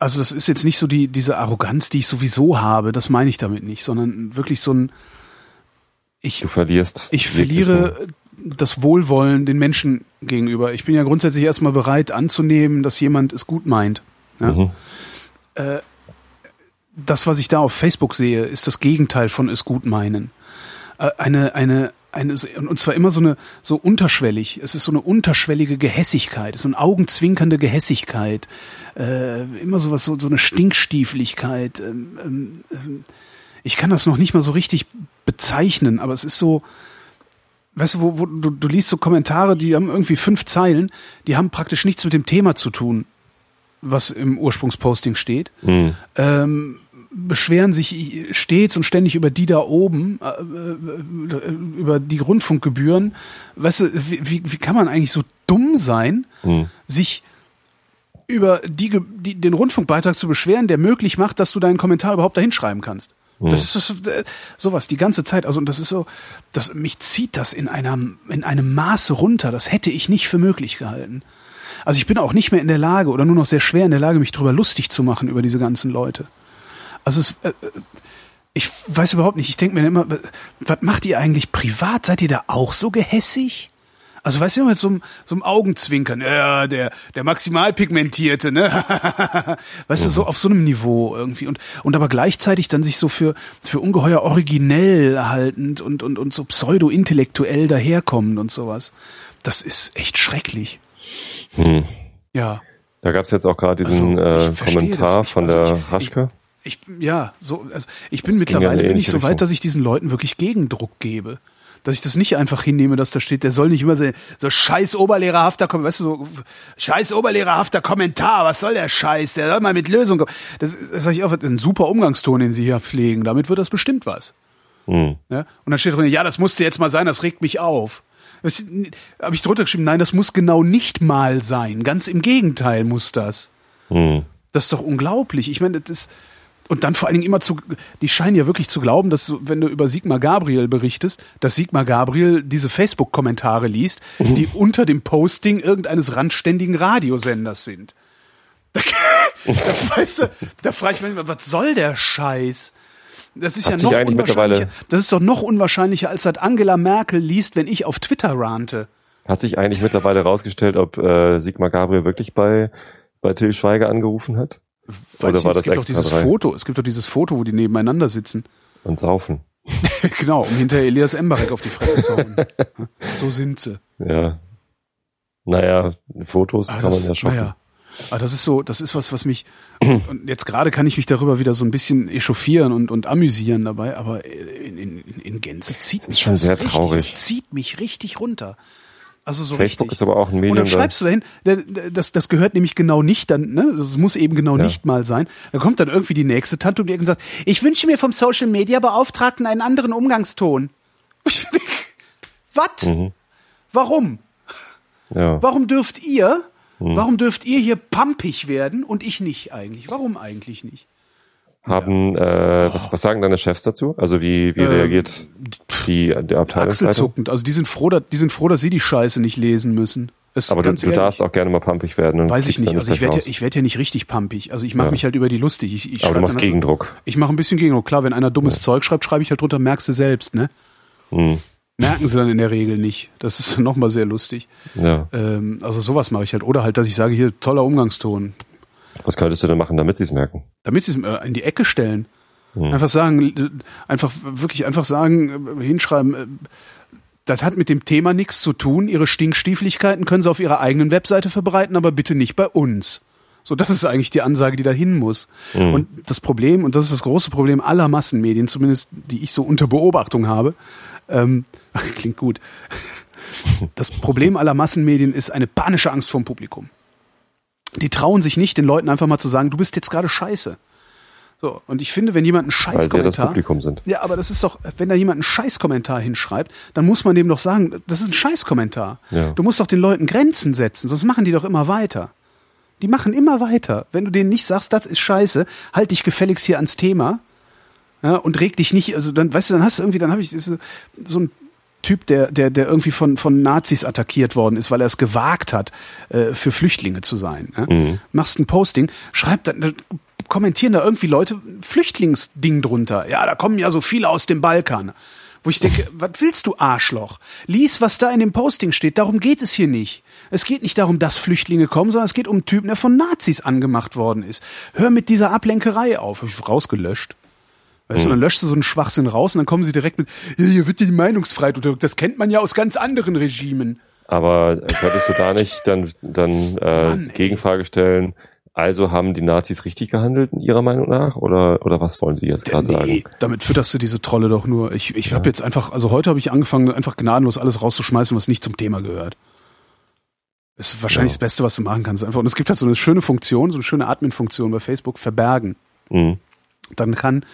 also das ist jetzt nicht so die, diese Arroganz, die ich sowieso habe, das meine ich damit nicht, sondern wirklich so ein, ich, Du verlierst. ich verliere das Wohlwollen den Menschen gegenüber. Ich bin ja grundsätzlich erstmal bereit anzunehmen, dass jemand es gut meint. Ja? Mhm. das, was ich da auf Facebook sehe, ist das Gegenteil von es gut meinen. Äh, Eine, eine, eine, und zwar immer so eine, so unterschwellig. Es ist so eine unterschwellige Gehässigkeit, so eine augenzwinkernde Gehässigkeit. Äh, immer sowas, so, so eine Stinkstiefeligkeit. Ähm, ähm, ähm, ich kann das noch nicht mal so richtig bezeichnen, aber es ist so, weißt du, wo, wo du, du liest so Kommentare, die haben irgendwie fünf Zeilen, die haben praktisch nichts mit dem Thema zu tun, was im Ursprungsposting steht Mhm. ähm, beschweren sich stets und ständig über die da oben, äh, äh, über die Rundfunkgebühren. Weißt du, wie, wie, kann man eigentlich so dumm sein, Mhm. sich über die, die, den Rundfunkbeitrag zu beschweren, der möglich macht, dass du deinen Kommentar überhaupt dahin schreiben kannst. Das ist das, äh, sowas die ganze Zeit. Also und das ist so, das mich zieht das in einem in einem Maße runter. Das hätte ich nicht für möglich gehalten. Also ich bin auch nicht mehr in der Lage oder nur noch sehr schwer in der Lage, mich drüber lustig zu machen über diese ganzen Leute. Also es, äh, ich weiß überhaupt nicht. Ich denke mir immer, was macht ihr eigentlich privat? Seid ihr da auch so gehässig? Also weißt du, mit so einem, so einem Augenzwinkern, ja, der, der maximal pigmentierte, ne? [LAUGHS] weißt du, so auf so einem Niveau irgendwie und, und aber gleichzeitig dann sich so für, für ungeheuer originell haltend und, und, und so pseudo-intellektuell daherkommend und sowas. Das ist echt schrecklich. Mhm. Ja. Da gab es jetzt auch gerade diesen Also, äh, Kommentar das von Also der Haschke. Ich, ja, so, also ich bin Das mittlerweile bin ich so weit, dass ich diesen Leuten wirklich Gegendruck gebe. Dass ich das nicht einfach hinnehme, dass da steht, der soll nicht immer so, so scheiß oberlehrerhafter, weißt du, so scheiß oberlehrerhafter Kommentar, was soll der Scheiß, der soll mal mit Lösung kommen. Das, das sag ich auch, ein super Umgangston, den sie hier pflegen, damit wird das bestimmt was. Mhm. Ja? Und dann steht drin, ja, das musste jetzt mal sein, das regt mich auf. Habe ich drunter geschrieben, nein, das muss genau nicht mal sein. Ganz im Gegenteil muss das. Mhm. Das ist doch unglaublich. Ich meine, das ist, und dann vor allen Dingen immer zu, die scheinen ja wirklich zu glauben, dass wenn du über Sigmar Gabriel berichtest, dass Sigmar Gabriel diese Facebook-Kommentare liest, die unter dem Posting irgendeines randständigen Radiosenders sind. [LAUGHS] Da, da, weißt du, da frage ich mich immer, was soll der Scheiß? Das ist Hat ja noch unwahrscheinlicher. Das ist doch noch unwahrscheinlicher, als das Angela Merkel liest, wenn ich auf Twitter rante. Hat sich eigentlich mittlerweile rausgestellt, ob äh, Sigmar Gabriel wirklich bei, bei Till Schweiger angerufen hat? Weiß Oder ich, war es das gibt doch extra dieses drei? Foto, es gibt doch dieses Foto, wo die nebeneinander sitzen. [LAUGHS] Und saufen. [LAUGHS] genau, um hinter Elias Embarek auf die Fresse zu hauen. [LAUGHS] so sind sie. Ja. Naja, Fotos Aber kann das, man ja shoppen. naja. Aber das ist so, das ist was, was mich, und jetzt gerade kann ich mich darüber wieder so ein bisschen echauffieren und, und amüsieren dabei, aber in, in, in Gänze zieht ist mich schon das sehr richtig, traurig. es zieht mich richtig runter. Also so Facebook richtig. ist aber auch ein Medium. Und dann schreibst du dahin, das, das gehört nämlich genau nicht dann, ne? Das muss eben genau ja. nicht mal sein. Da kommt dann irgendwie die nächste Tante um die Ecke und sagt, ich wünsche mir vom Social Media Beauftragten einen anderen Umgangston. [LAUGHS] Was? Mhm. Warum? Ja. Warum dürft ihr, mhm. warum dürft ihr hier pumpig werden und ich nicht eigentlich? Warum eigentlich nicht? Haben, ja. äh, was, was sagen deine Chefs dazu? Also wie, wie ähm, reagiert die, die Abteilung? Achselzuckend. Also die sind froh, dass, die sind froh, dass sie die Scheiße nicht lesen müssen. Es Aber du, du darfst auch gerne mal pumpig werden. Und Weiß ich nicht. Also ich werde ja, ich werd ja nicht richtig pumpig. Also ich mache ja. mich halt über die lustig. Ich, ich Aber du machst Gegendruck. So, ich mache ein bisschen Gegendruck. Klar, wenn einer dummes ja. Zeug schreibt, schreibe ich halt drunter, merkst du selbst, ne? Hm. Merken sie dann in der Regel nicht. Das ist [LAUGHS] nochmal sehr lustig. Ja. Ähm, also sowas mache ich halt. Oder halt, dass ich sage, hier, toller Umgangston. Was könntest du denn machen, damit sie es merken? Damit sie es äh, in die Ecke stellen. Hm. Einfach sagen, einfach wirklich einfach sagen, äh, hinschreiben, äh, das hat mit dem Thema nichts zu tun. Ihre Stinkstieflichkeiten können sie auf ihrer eigenen Webseite verbreiten, aber bitte nicht bei uns. So, das ist eigentlich die Ansage, die dahin muss. Mhm. Und das Problem, und das ist das große Problem aller Massenmedien, zumindest die ich so unter Beobachtung habe, ähm, [LAUGHS] klingt gut. [LAUGHS] Das Problem aller Massenmedien ist eine panische Angst vom Publikum. Die trauen sich nicht, den Leuten einfach mal zu sagen, du bist jetzt gerade scheiße. So, und ich finde, wenn jemand einen Scheißkommentar. Weil sie das Publikum sind. Ja, aber das ist doch, wenn da jemand einen Scheißkommentar hinschreibt, dann muss man dem doch sagen, das ist ein Scheißkommentar. Ja. Du musst doch den Leuten Grenzen setzen, sonst machen die doch immer weiter. Die machen immer weiter. Wenn du denen nicht sagst, das ist scheiße, halt dich gefälligst hier ans Thema. Ja, und reg dich nicht, also dann, weißt du, dann hast du irgendwie, dann habe ich so ein Typ, der, der, der irgendwie von, von Nazis attackiert worden ist, weil er es gewagt hat, äh, für Flüchtlinge zu sein. Ja? Mhm. Machst ein Posting, schreibt dann, kommentieren da irgendwie Leute Flüchtlingsding drunter. Ja, da kommen ja so viele aus dem Balkan. Wo ich denke, [LAUGHS] was willst du, Arschloch? Lies, was da in dem Posting steht. Darum geht es hier nicht. Es geht nicht darum, dass Flüchtlinge kommen, sondern es geht um einen Typen, der von Nazis angemacht worden ist. Hör mit dieser Ablenkerei auf. Hab ich rausgelöscht. Weißt mhm. du, dann löscht du so einen Schwachsinn raus und dann kommen sie direkt mit, hier wird die Meinungsfreiheit unterdrückt. Das kennt man ja aus ganz anderen Regimen. Aber könntest du da nicht dann, dann äh, Mann, Gegenfrage stellen, also haben die Nazis richtig gehandelt, in Ihrer Meinung nach? Oder, oder was wollen Sie jetzt gerade nee, sagen? Damit fütterst du diese Trolle doch nur. Ich, ich ja. habe jetzt einfach, also heute habe ich angefangen, einfach gnadenlos alles rauszuschmeißen, was nicht zum Thema gehört. Das ist wahrscheinlich ja. das Beste, was du machen kannst. Einfach. Und es gibt halt so eine schöne Funktion, so eine schöne Admin-Funktion bei Facebook, verbergen. Mhm. Dann kann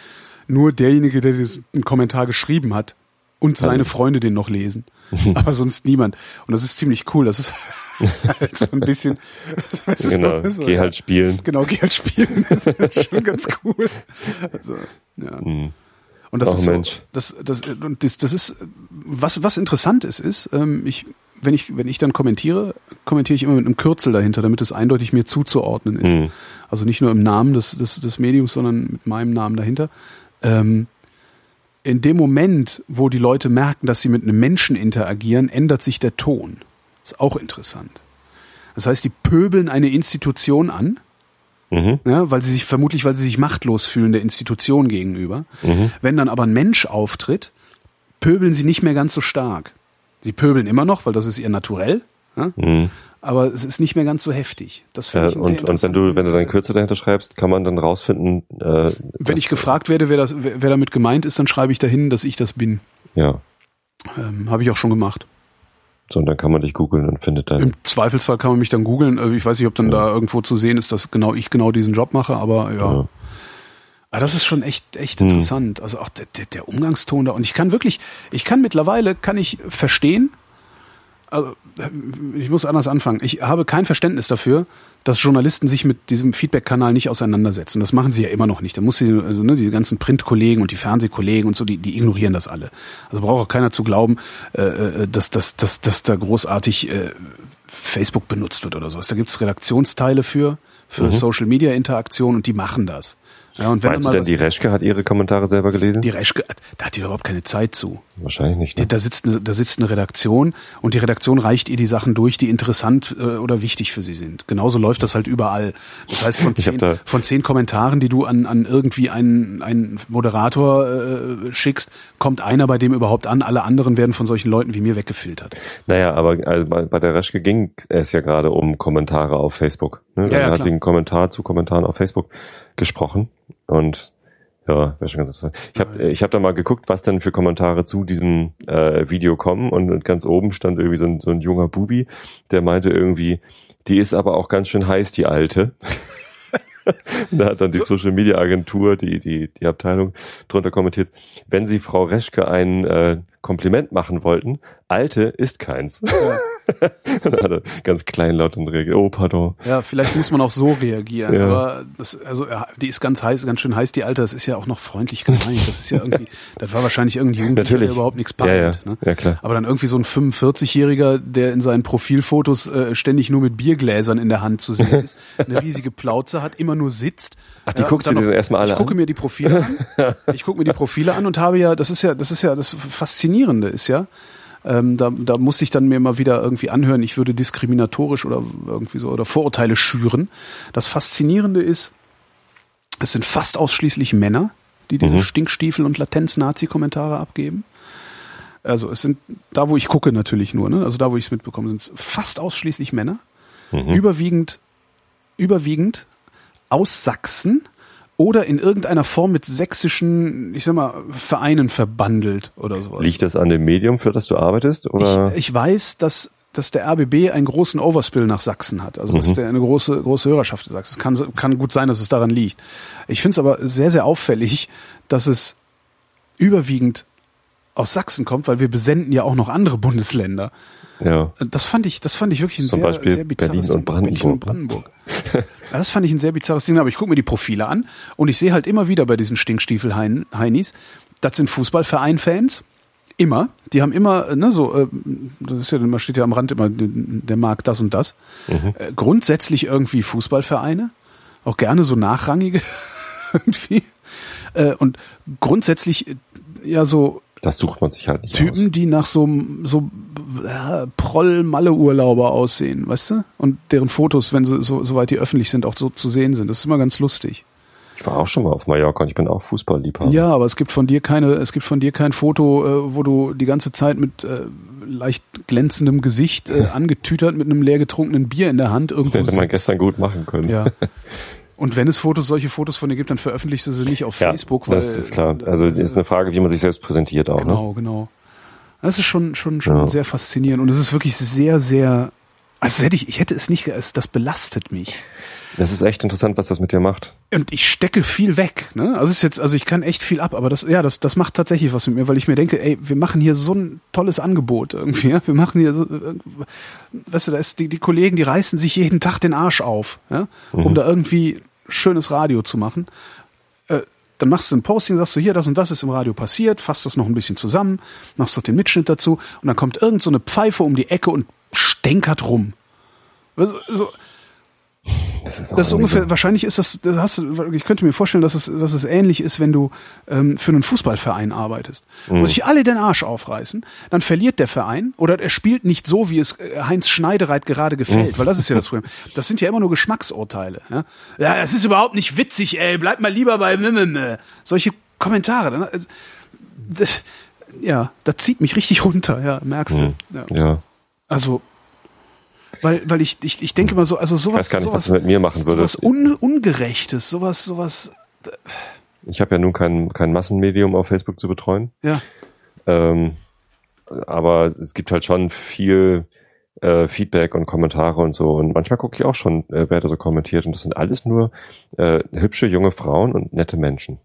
nur derjenige, der einen Kommentar geschrieben hat und seine Freunde den noch lesen. Aber sonst niemand. Und das ist ziemlich cool. Das ist [LAUGHS] halt so ein bisschen. genau, so, geh halt spielen. Genau, geh halt spielen. Das ist schon ganz cool. Also, ja. Mhm. Und das Ach, ist so, Mensch. das, das, und das, das ist, was, was interessant ist, ist, ähm, ich, wenn ich, wenn ich dann kommentiere, kommentiere ich immer mit einem Kürzel dahinter, damit es eindeutig mir zuzuordnen ist. Mhm. Also nicht nur im Namen des, des, des Mediums, sondern mit meinem Namen dahinter. Ähm, in dem Moment, wo die Leute merken, dass sie mit einem Menschen interagieren, ändert sich der Ton. Ist auch interessant. Das heißt, die pöbeln eine Institution an, mhm. ja, weil sie sich vermutlich, weil sie sich machtlos fühlen der Institution gegenüber. Mhm. Wenn dann aber ein Mensch auftritt, pöbeln sie nicht mehr ganz so stark. Sie pöbeln immer noch, weil das ist ihr Naturell. Ja? Mhm. Aber es ist nicht mehr ganz so heftig. Das ja, ich und, und wenn du, wenn du deinen Kürzel dahinter schreibst, kann man dann rausfinden. Äh, wenn ich gefragt werde, wer, das, wer, damit gemeint ist, dann schreibe ich dahin, dass ich das bin. Ja. Ähm, Habe ich auch schon gemacht. So, und dann kann man dich googeln und findet dann. Im Zweifelsfall kann man mich dann googeln. Also ich weiß nicht, ob dann ja. da irgendwo zu sehen ist, dass genau ich genau diesen Job mache, aber ja. ja. Aber ah, das ist schon echt, echt hm. interessant. Also auch der, der, der Umgangston da. Und ich kann wirklich, ich kann mittlerweile, kann ich verstehen, also ich muss anders anfangen. Ich habe kein Verständnis dafür, dass Journalisten sich mit diesem Feedback-Kanal nicht auseinandersetzen. Das machen sie ja immer noch nicht. Da muss sie, also ne, die ganzen Printkollegen und die Fernsehkollegen und so, die, die ignorieren das alle. Also braucht auch keiner zu glauben, äh, äh dass, dass, dass, dass da großartig äh, Facebook benutzt wird oder sowas. Da gibt's Redaktionsteile für, für mhm. Social Media Interaktion und die machen das. Ja, und wenn Meinst du denn, die Reschke hat ihre Kommentare selber gelesen? Die Reschke, da hat die überhaupt keine Zeit zu. Wahrscheinlich nicht. Ne? Da, sitzt eine, da sitzt eine Redaktion und die Redaktion reicht ihr die Sachen durch, die interessant äh, oder wichtig für sie sind. Genauso läuft das halt überall. Das heißt, von [LAUGHS] zehn, von zehn Kommentaren, die du an, an irgendwie einen, einen Moderator äh, schickst, kommt einer bei dem überhaupt an. Alle anderen werden von solchen Leuten wie mir weggefiltert. Naja, aber also bei, bei der Reschke ging es ja gerade um Kommentare auf Facebook. Ne? Ja, ja, hat sie einen Kommentar zu Kommentaren auf Facebook gesprochen und Ja, wäre schon ganz interessant. Ich habe ich hab da mal geguckt, was denn für Kommentare zu diesem äh, Video kommen und ganz oben stand irgendwie so ein, so ein junger Bubi, der meinte irgendwie, die ist aber auch ganz schön heiß, die Alte. [LAUGHS] da hat dann die Social Media Agentur, die, die, die Abteilung drunter kommentiert, wenn Sie Frau Reschke ein äh, Kompliment machen wollten, Alte ist keins. Ja. [LAUGHS] dann hat er ganz kleinlaut und reagiert. Oh, pardon. Ja, vielleicht muss man auch so reagieren. Ja. Aber das, also die ist ganz heiß, ganz schön heiß, die Alte, das ist ja auch noch freundlich gemeint. Das ist ja irgendwie, [LAUGHS] das war wahrscheinlich irgendwie Jugendlicher, der überhaupt nichts packt. Ja, ja. Ne? ja, klar. Aber dann irgendwie so ein 45-Jähriger, der in seinen Profilfotos äh, ständig nur mit Biergläsern in der Hand zu sehen ist, [LAUGHS] eine riesige Plauze hat, immer nur sitzt. Ach, die ja, guckst du dir dann erstmal alle ich an? Ich gucke mir die Profile an. Ich gucke mir die Profile an und habe ja, das ist ja, das ist ja, das Faszinierende ist ja, ähm, da, da musste ich dann mir mal wieder irgendwie anhören, ich würde diskriminatorisch oder irgendwie so oder Vorurteile schüren. Das Faszinierende ist, es sind fast ausschließlich Männer, die diese mhm. Stinkstiefel- und Latenz-Nazi-Kommentare abgeben. Also es sind, da wo ich gucke natürlich nur, ne? also da wo ich es mitbekomme, sind es fast ausschließlich Männer. Mhm. Überwiegend, überwiegend aus Sachsen oder in irgendeiner Form mit sächsischen, ich sag mal, Vereinen verbandelt oder sowas. Liegt das an dem Medium, für das du arbeitest? Oder? Ich, ich weiß, dass, dass der RBB einen großen Overspill nach Sachsen hat. Also dass mhm. der eine große, große Hörerschaft sagt. Es kann, kann gut sein, dass es daran liegt. Ich finde es aber sehr, sehr auffällig, dass es überwiegend aus Sachsen kommt, weil wir besenden ja auch noch andere Bundesländer. Ja. Das fand ich, das fand ich wirklich ein Zum sehr, Beispiel sehr bizarres Berlin und Brandenburg. Berlin und Brandenburg. [LAUGHS] das fand ich ein sehr bizarres Ding, aber ich gucke mir die Profile an und ich sehe halt immer wieder bei diesen Stinkstiefel-Heinis, das sind Fußballverein-Fans. Immer. Die haben immer, ne, so, äh, das ist ja, man steht ja am Rand immer, der mag das und das. Mhm. Äh, grundsätzlich irgendwie Fußballvereine. Auch gerne so nachrangige [LAUGHS] irgendwie. Äh, und grundsätzlich ja so das sucht man sich halt nicht Typen, aus. die nach so, so ja, Proll-Malle-Urlauber aussehen, weißt du? Und deren Fotos, wenn sie so, soweit die öffentlich sind, auch so zu sehen sind. Das ist immer ganz lustig. Ich war auch schon mal auf Mallorca und ich bin auch Fußballliebhaber. Ja, aber es gibt von dir keine, es gibt von dir kein Foto, äh, wo du die ganze Zeit mit äh, leicht glänzendem Gesicht äh, [LAUGHS] angetütert mit einem leer getrunkenen Bier in der Hand irgendwo Hätte man gestern gut machen können. Ja. [LAUGHS] Und wenn es Fotos, solche Fotos von dir gibt, dann veröffentlichst du sie nicht auf ja, Facebook. Weil, das ist klar. Also es ist eine Frage, wie man sich selbst präsentiert auch. Genau, ne? genau. Das ist schon, schon, schon ja. sehr faszinierend und es ist wirklich sehr, sehr. Also hätte ich, ich hätte es nicht, das belastet mich. Das ist echt interessant, was das mit dir macht. Und ich stecke viel weg, ne? Also ist jetzt, also ich kann echt viel ab, aber das, ja, das, das macht tatsächlich was mit mir, weil ich mir denke, ey, wir machen hier so ein tolles Angebot irgendwie, ja? Wir machen hier so, äh, weißt du, da ist die, die Kollegen, die reißen sich jeden Tag den Arsch auf, ja? Um mhm. da irgendwie schönes Radio zu machen. Äh, dann machst du ein Posting, sagst du hier, das und das ist im Radio passiert, fasst das noch ein bisschen zusammen, machst doch den Mitschnitt dazu und dann kommt irgend so eine Pfeife um die Ecke und stänkert rum. So, das ist, das ist ungefähr, so. wahrscheinlich ist das, das hast ich könnte mir vorstellen, dass es, dass es ähnlich ist, wenn du ähm, für einen Fußballverein arbeitest, mhm. wo sich alle den Arsch aufreißen, dann verliert der Verein oder er spielt nicht so, wie es äh, Heinz Schneidereit gerade gefällt, mhm. weil das ist ja das [LAUGHS] Problem. Das sind ja immer nur Geschmacksurteile. Ja, ja das ist überhaupt nicht witzig, ey, bleib mal lieber bei solche Kommentare. Ne? Das, ja, das zieht mich richtig [LAUGHS] runter, ja, merkst du. Mhm. Ja. ja. Also weil, weil ich, ich, ich denke mal so, also sowas. Ich weiß gar nicht, sowas, was es mit mir machen würde. Sowas Un Ungerechtes, sowas, sowas. Ich habe ja nun kein, kein Massenmedium auf Facebook zu betreuen. Ja. Ähm, aber es gibt halt schon viel äh, Feedback und Kommentare und so. Und manchmal gucke ich auch schon, äh, wer da so kommentiert. Und das sind alles nur äh, hübsche junge Frauen und nette Menschen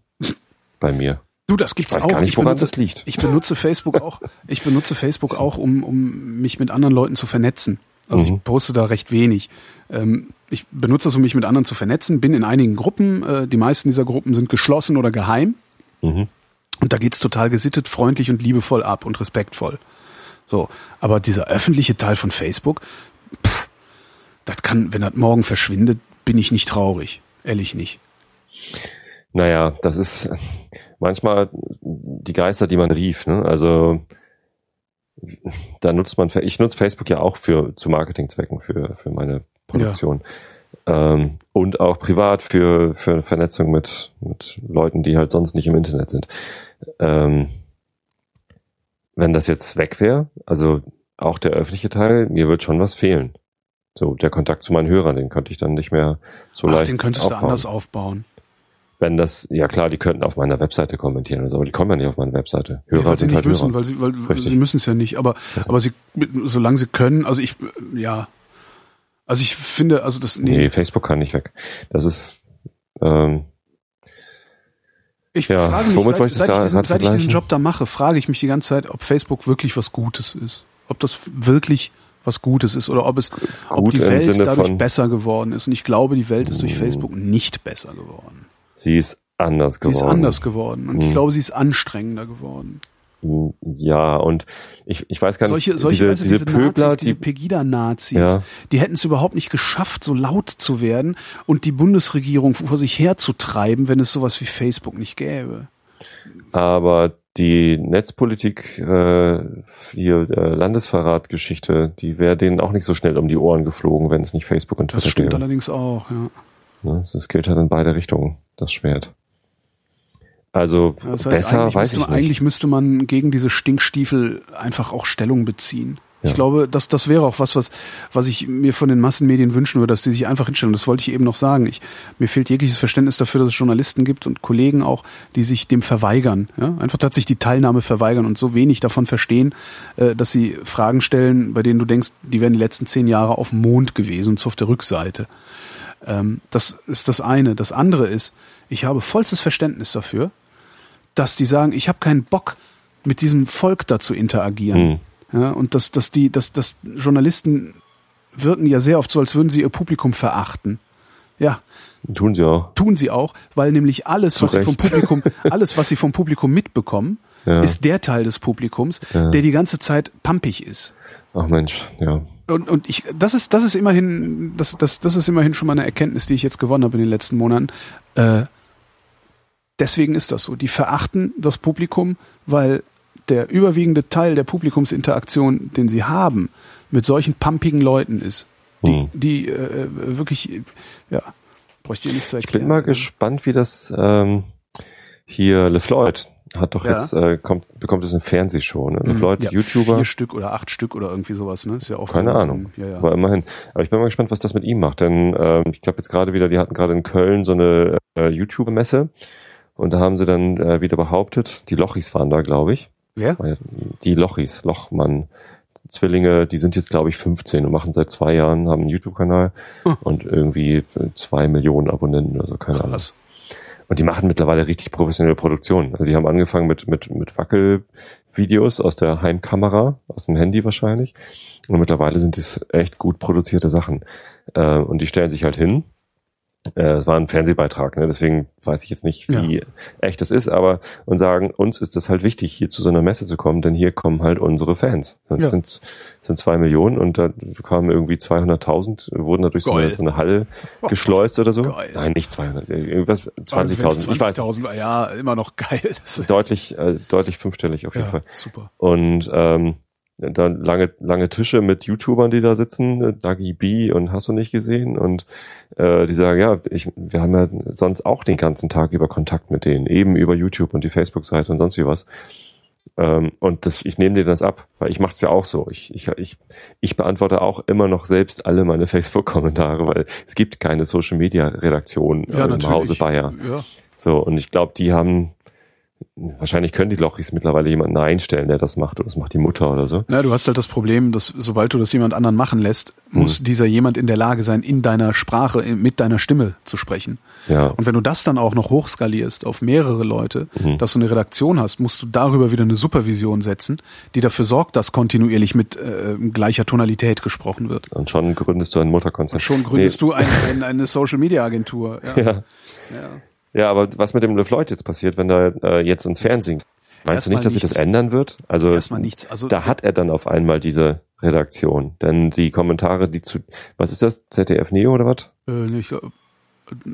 bei mir. Du, das gibt's ich weiß auch. Gar nicht, woran benutze, das liegt. Ich benutze Facebook auch. Ich benutze Facebook auch, um, um mich mit anderen Leuten zu vernetzen. Also mhm. ich poste da recht wenig. Ähm, ich benutze das, um mich mit anderen zu vernetzen, bin in einigen Gruppen. Äh, die meisten dieser Gruppen sind geschlossen oder geheim. Mhm. Und da geht's total gesittet, freundlich und liebevoll ab und respektvoll. So, aber dieser öffentliche Teil von Facebook, pff, das kann, wenn das morgen verschwindet, bin ich nicht traurig. Ehrlich nicht. Naja, das ist manchmal die Geister, die man rief. Ne? Also da nutzt man, ich nutze Facebook ja auch für zu Marketingzwecken für, für meine Produktion. Ja. Ähm, und auch privat für, für Vernetzung mit, mit Leuten, die halt sonst nicht im Internet sind. Ähm, wenn das jetzt weg wäre, also auch der öffentliche Teil, mir wird schon was fehlen. So, der Kontakt zu meinen Hörern, den könnte ich dann nicht mehr so Ach, leicht den könntest aufbauen. du anders aufbauen. Wenn das, ja klar, die könnten auf meiner Webseite kommentieren, also, aber die kommen ja nicht auf meine Webseite. Hörer ja, weil sie nicht halt müssen, Hörer. weil sie, weil Richtig. sie müssen es ja nicht, aber, ja. aber sie, solange sie können, also ich, ja, also ich finde, also das, nee. Nee, Facebook kann nicht weg. Das ist, ähm, ich ja, frage mich, seit, ich, seit, ich diesen, seit ich diesen Job da mache, frage ich mich die ganze Zeit, ob Facebook wirklich was Gutes ist. Ob das wirklich was Gutes ist oder ob es, Gut ob die Welt dadurch besser geworden ist. Und ich glaube, die Welt ist durch hm. Facebook nicht besser geworden. Sie ist anders geworden. Sie ist anders geworden. Und hm. ich glaube, sie ist anstrengender geworden. Hm, ja, und ich, ich weiß gar nicht, solche, solche, diese, also diese, diese Pöbler, Nazis, diese Pegida-Nazis, ja. die hätten es überhaupt nicht geschafft, so laut zu werden und die Bundesregierung vor sich herzutreiben, wenn es sowas wie Facebook nicht gäbe. Aber die Netzpolitik, äh, die äh, Landesverratgeschichte, die wäre denen auch nicht so schnell um die Ohren geflogen, wenn es nicht Facebook und Twitter Das stimmt allerdings auch, ja. Ne, das gilt halt in beide Richtungen, das Schwert. Also das heißt, besser weiß ich man, nicht. Eigentlich müsste man gegen diese Stinkstiefel einfach auch Stellung beziehen. Ja. Ich glaube, das, das wäre auch was, was, was ich mir von den Massenmedien wünschen würde, dass die sich einfach hinstellen. Das wollte ich eben noch sagen. Ich, mir fehlt jegliches Verständnis dafür, dass es Journalisten gibt und Kollegen auch, die sich dem verweigern. Ja? Einfach tatsächlich die Teilnahme verweigern und so wenig davon verstehen, äh, dass sie Fragen stellen, bei denen du denkst, die wären die letzten zehn Jahre auf dem Mond gewesen, so auf der Rückseite. Ähm, das ist das eine. Das andere ist, ich habe vollstes Verständnis dafür, dass die sagen, ich habe keinen Bock, mit diesem Volk da zu interagieren. Mhm. Ja, und dass, dass die, dass, dass Journalisten wirken ja sehr oft so, als würden sie ihr Publikum verachten. Ja. Tun sie auch. Tun sie auch, weil nämlich alles, Zu was Recht. sie vom Publikum, [LAUGHS] alles, was sie vom Publikum mitbekommen, ja. ist der Teil des Publikums, ja. der die ganze Zeit pampig ist. Ach Mensch, ja. Und, und ich, das ist, das ist immerhin, das, das, das ist immerhin schon mal eine Erkenntnis, die ich jetzt gewonnen habe in den letzten Monaten. Äh, deswegen ist das so. Die verachten das Publikum, weil der überwiegende Teil der Publikumsinteraktion, den sie haben, mit solchen pumpigen Leuten ist, die, hm. die äh, wirklich, ja, bräuchte ich nicht zu erklären. Ich bin mal gespannt, wie das ähm, hier LeFloid hat doch ja. jetzt, äh, kommt, bekommt es eine Fernsehshow, ne? Mhm. LeFloid, ja, YouTuber. Vier Stück oder acht Stück oder irgendwie sowas, ne? Ist ja auch Keine Ahnung. Ja, ja. Aber immerhin. Aber ich bin mal gespannt, was das mit ihm macht, denn ähm, ich glaube jetzt gerade wieder, die hatten gerade in Köln so eine äh, YouTube-Messe und da haben sie dann äh, wieder behauptet, die Lochis waren da, glaube ich. Wer? Die Lochis, Lochmann. Zwillinge, die sind jetzt, glaube ich, 15 und machen seit zwei Jahren, haben einen YouTube-Kanal hm. und irgendwie zwei Millionen Abonnenten oder so, keine Ahnung. Und die machen mittlerweile richtig professionelle Produktionen. Also die haben angefangen mit, mit, mit Wackelvideos aus der Heimkamera, aus dem Handy wahrscheinlich. Und mittlerweile sind das echt gut produzierte Sachen. Äh, und die stellen sich halt hin äh, war ein Fernsehbeitrag, ne? deswegen weiß ich jetzt nicht, wie ja. echt das ist, aber und sagen, uns ist das halt wichtig, hier zu so einer Messe zu kommen, denn hier kommen halt unsere Fans. Das ja. sind, sind zwei Millionen und da kamen irgendwie 200.000, wurden dadurch so eine, so eine, Halle [LAUGHS] geschleust oder so. Geil. Nein, nicht 200, irgendwas 20.000. 20.000, ja, immer noch geil. [LAUGHS] deutlich, äh, deutlich fünfstellig auf jeden ja, Fall. Super. Und ähm, da lange, lange Tische mit YouTubern, die da sitzen, äh, Dagi B und hast du nicht gesehen und äh, die sagen, ja, ich, wir haben ja sonst auch den ganzen Tag über Kontakt mit denen, eben über YouTube und die Facebook-Seite und sonst wie was. Ähm, und das, ich nehme dir das ab, weil ich mache es ja auch so. Ich, ich, ich, ich beantworte auch immer noch selbst alle meine [LAUGHS] Facebook-Kommentare, weil es gibt keine Social-Media-Redaktion ja, äh, im Hause Bayer. Ja. So, und ich glaube, die haben wahrscheinlich können die Lochis mittlerweile jemanden einstellen, der das macht, oder das macht die Mutter oder so. Na, du hast halt das Problem, dass sobald du das jemand anderen machen lässt, muss hm. dieser jemand in der Lage sein, in deiner Sprache, mit deiner Stimme zu sprechen. Ja. Und wenn du das dann auch noch hochskalierst auf mehrere Leute, mhm. dass du eine Redaktion hast, musst du darüber wieder eine Supervision setzen, die dafür sorgt, dass kontinuierlich mit äh, gleicher Tonalität gesprochen wird. Und schon gründest du ein Mutterkonzert. Und schon gründest nee. du eine, eine, eine Social-Media-Agentur. [LAUGHS] Ja. ja. ja. Ja, aber was mit dem LeFloid jetzt passiert, wenn er äh, jetzt ins Fernsehen? Meinst Erstmal du nicht, dass nichts. sich das ändern wird? Also Erstmal nichts. Also da hat er dann auf einmal diese Redaktion. Denn die Kommentare, die zu was ist das? ZDF Neo oder was? Äh, nicht, äh,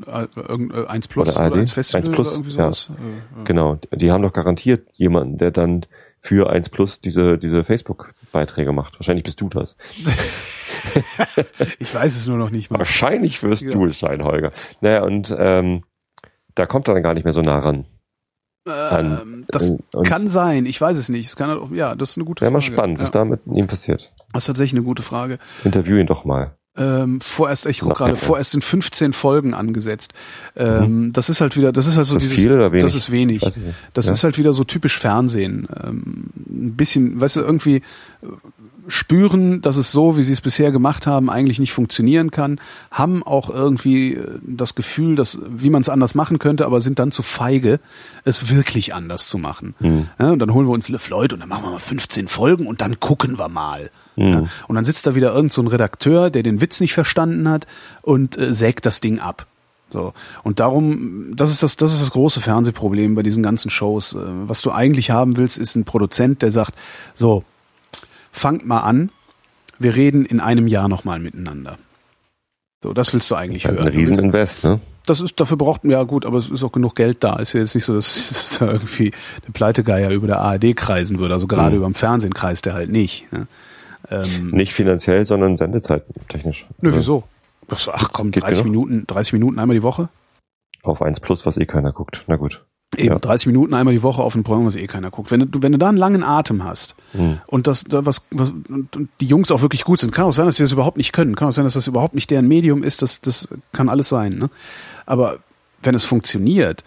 äh, 1 Plus oder, ARD? oder 1 Festival 1 Plus, oder irgendwie sowas. Ja. Äh, genau. Die haben doch garantiert jemanden, der dann für 1 Plus diese, diese Facebook-Beiträge macht. Wahrscheinlich bist du das. [LAUGHS] ich weiß es nur noch nicht mal. Wahrscheinlich wirst ja. du es sein, Holger. Naja, und ähm, da kommt er dann gar nicht mehr so nah ran. Ähm, das und kann sein, ich weiß es nicht. Es kann ja, das ist eine gute Frage. Wäre mal spannend, was ja. da mit ihm passiert. Das ist tatsächlich eine gute Frage. Interview ihn doch mal. Ähm, vorerst, ich guck gerade, vorerst sind 15 Folgen angesetzt. Ähm, mhm. Das ist halt wieder, das ist halt so ist dieses, viel oder wenig? das ist wenig. Das ja? ist halt wieder so typisch Fernsehen. Ähm, ein bisschen, weißt du, irgendwie spüren, dass es so, wie sie es bisher gemacht haben, eigentlich nicht funktionieren kann, haben auch irgendwie äh, das Gefühl, dass wie man es anders machen könnte, aber sind dann zu feige, es wirklich anders zu machen. Mhm. Ja, und dann holen wir uns LeFloid und dann machen wir mal 15 Folgen und dann gucken wir mal. Mhm. Ja, und dann sitzt da wieder irgend so ein Redakteur, der den Witz nicht verstanden hat und äh, sägt das Ding ab. So. Und darum, das ist das, das ist das große Fernsehproblem bei diesen ganzen Shows. Äh, was du eigentlich haben willst, ist ein Produzent, der sagt, so, fangt mal an, wir reden in einem Jahr nochmal miteinander. So, das willst du eigentlich das hören. Ein Rieseninvest, ne? Das ist, dafür braucht man ja gut, aber es ist auch genug Geld da. Ist ja jetzt nicht so, dass, [LAUGHS] dass da irgendwie der Pleitegeier über der ARD kreisen würde. Also gerade mhm. über dem Fernsehen kreist der halt nicht. Ne? Ähm, nicht finanziell, sondern sendezeittechnisch. Nö, wieso? Ach komm, 30 Minuten, 30 Minuten einmal die Woche? Auf 1 plus, was eh keiner guckt. Na gut. Eben, ja. 30 Minuten einmal die Woche auf ein Programm, was eh keiner guckt. Wenn du, wenn du da einen langen Atem hast mhm. und das, da was, was die Jungs auch wirklich gut sind, kann auch sein, dass sie das überhaupt nicht können. Kann auch sein, dass das überhaupt nicht deren Medium ist. Das, das kann alles sein. Ne? Aber wenn es funktioniert,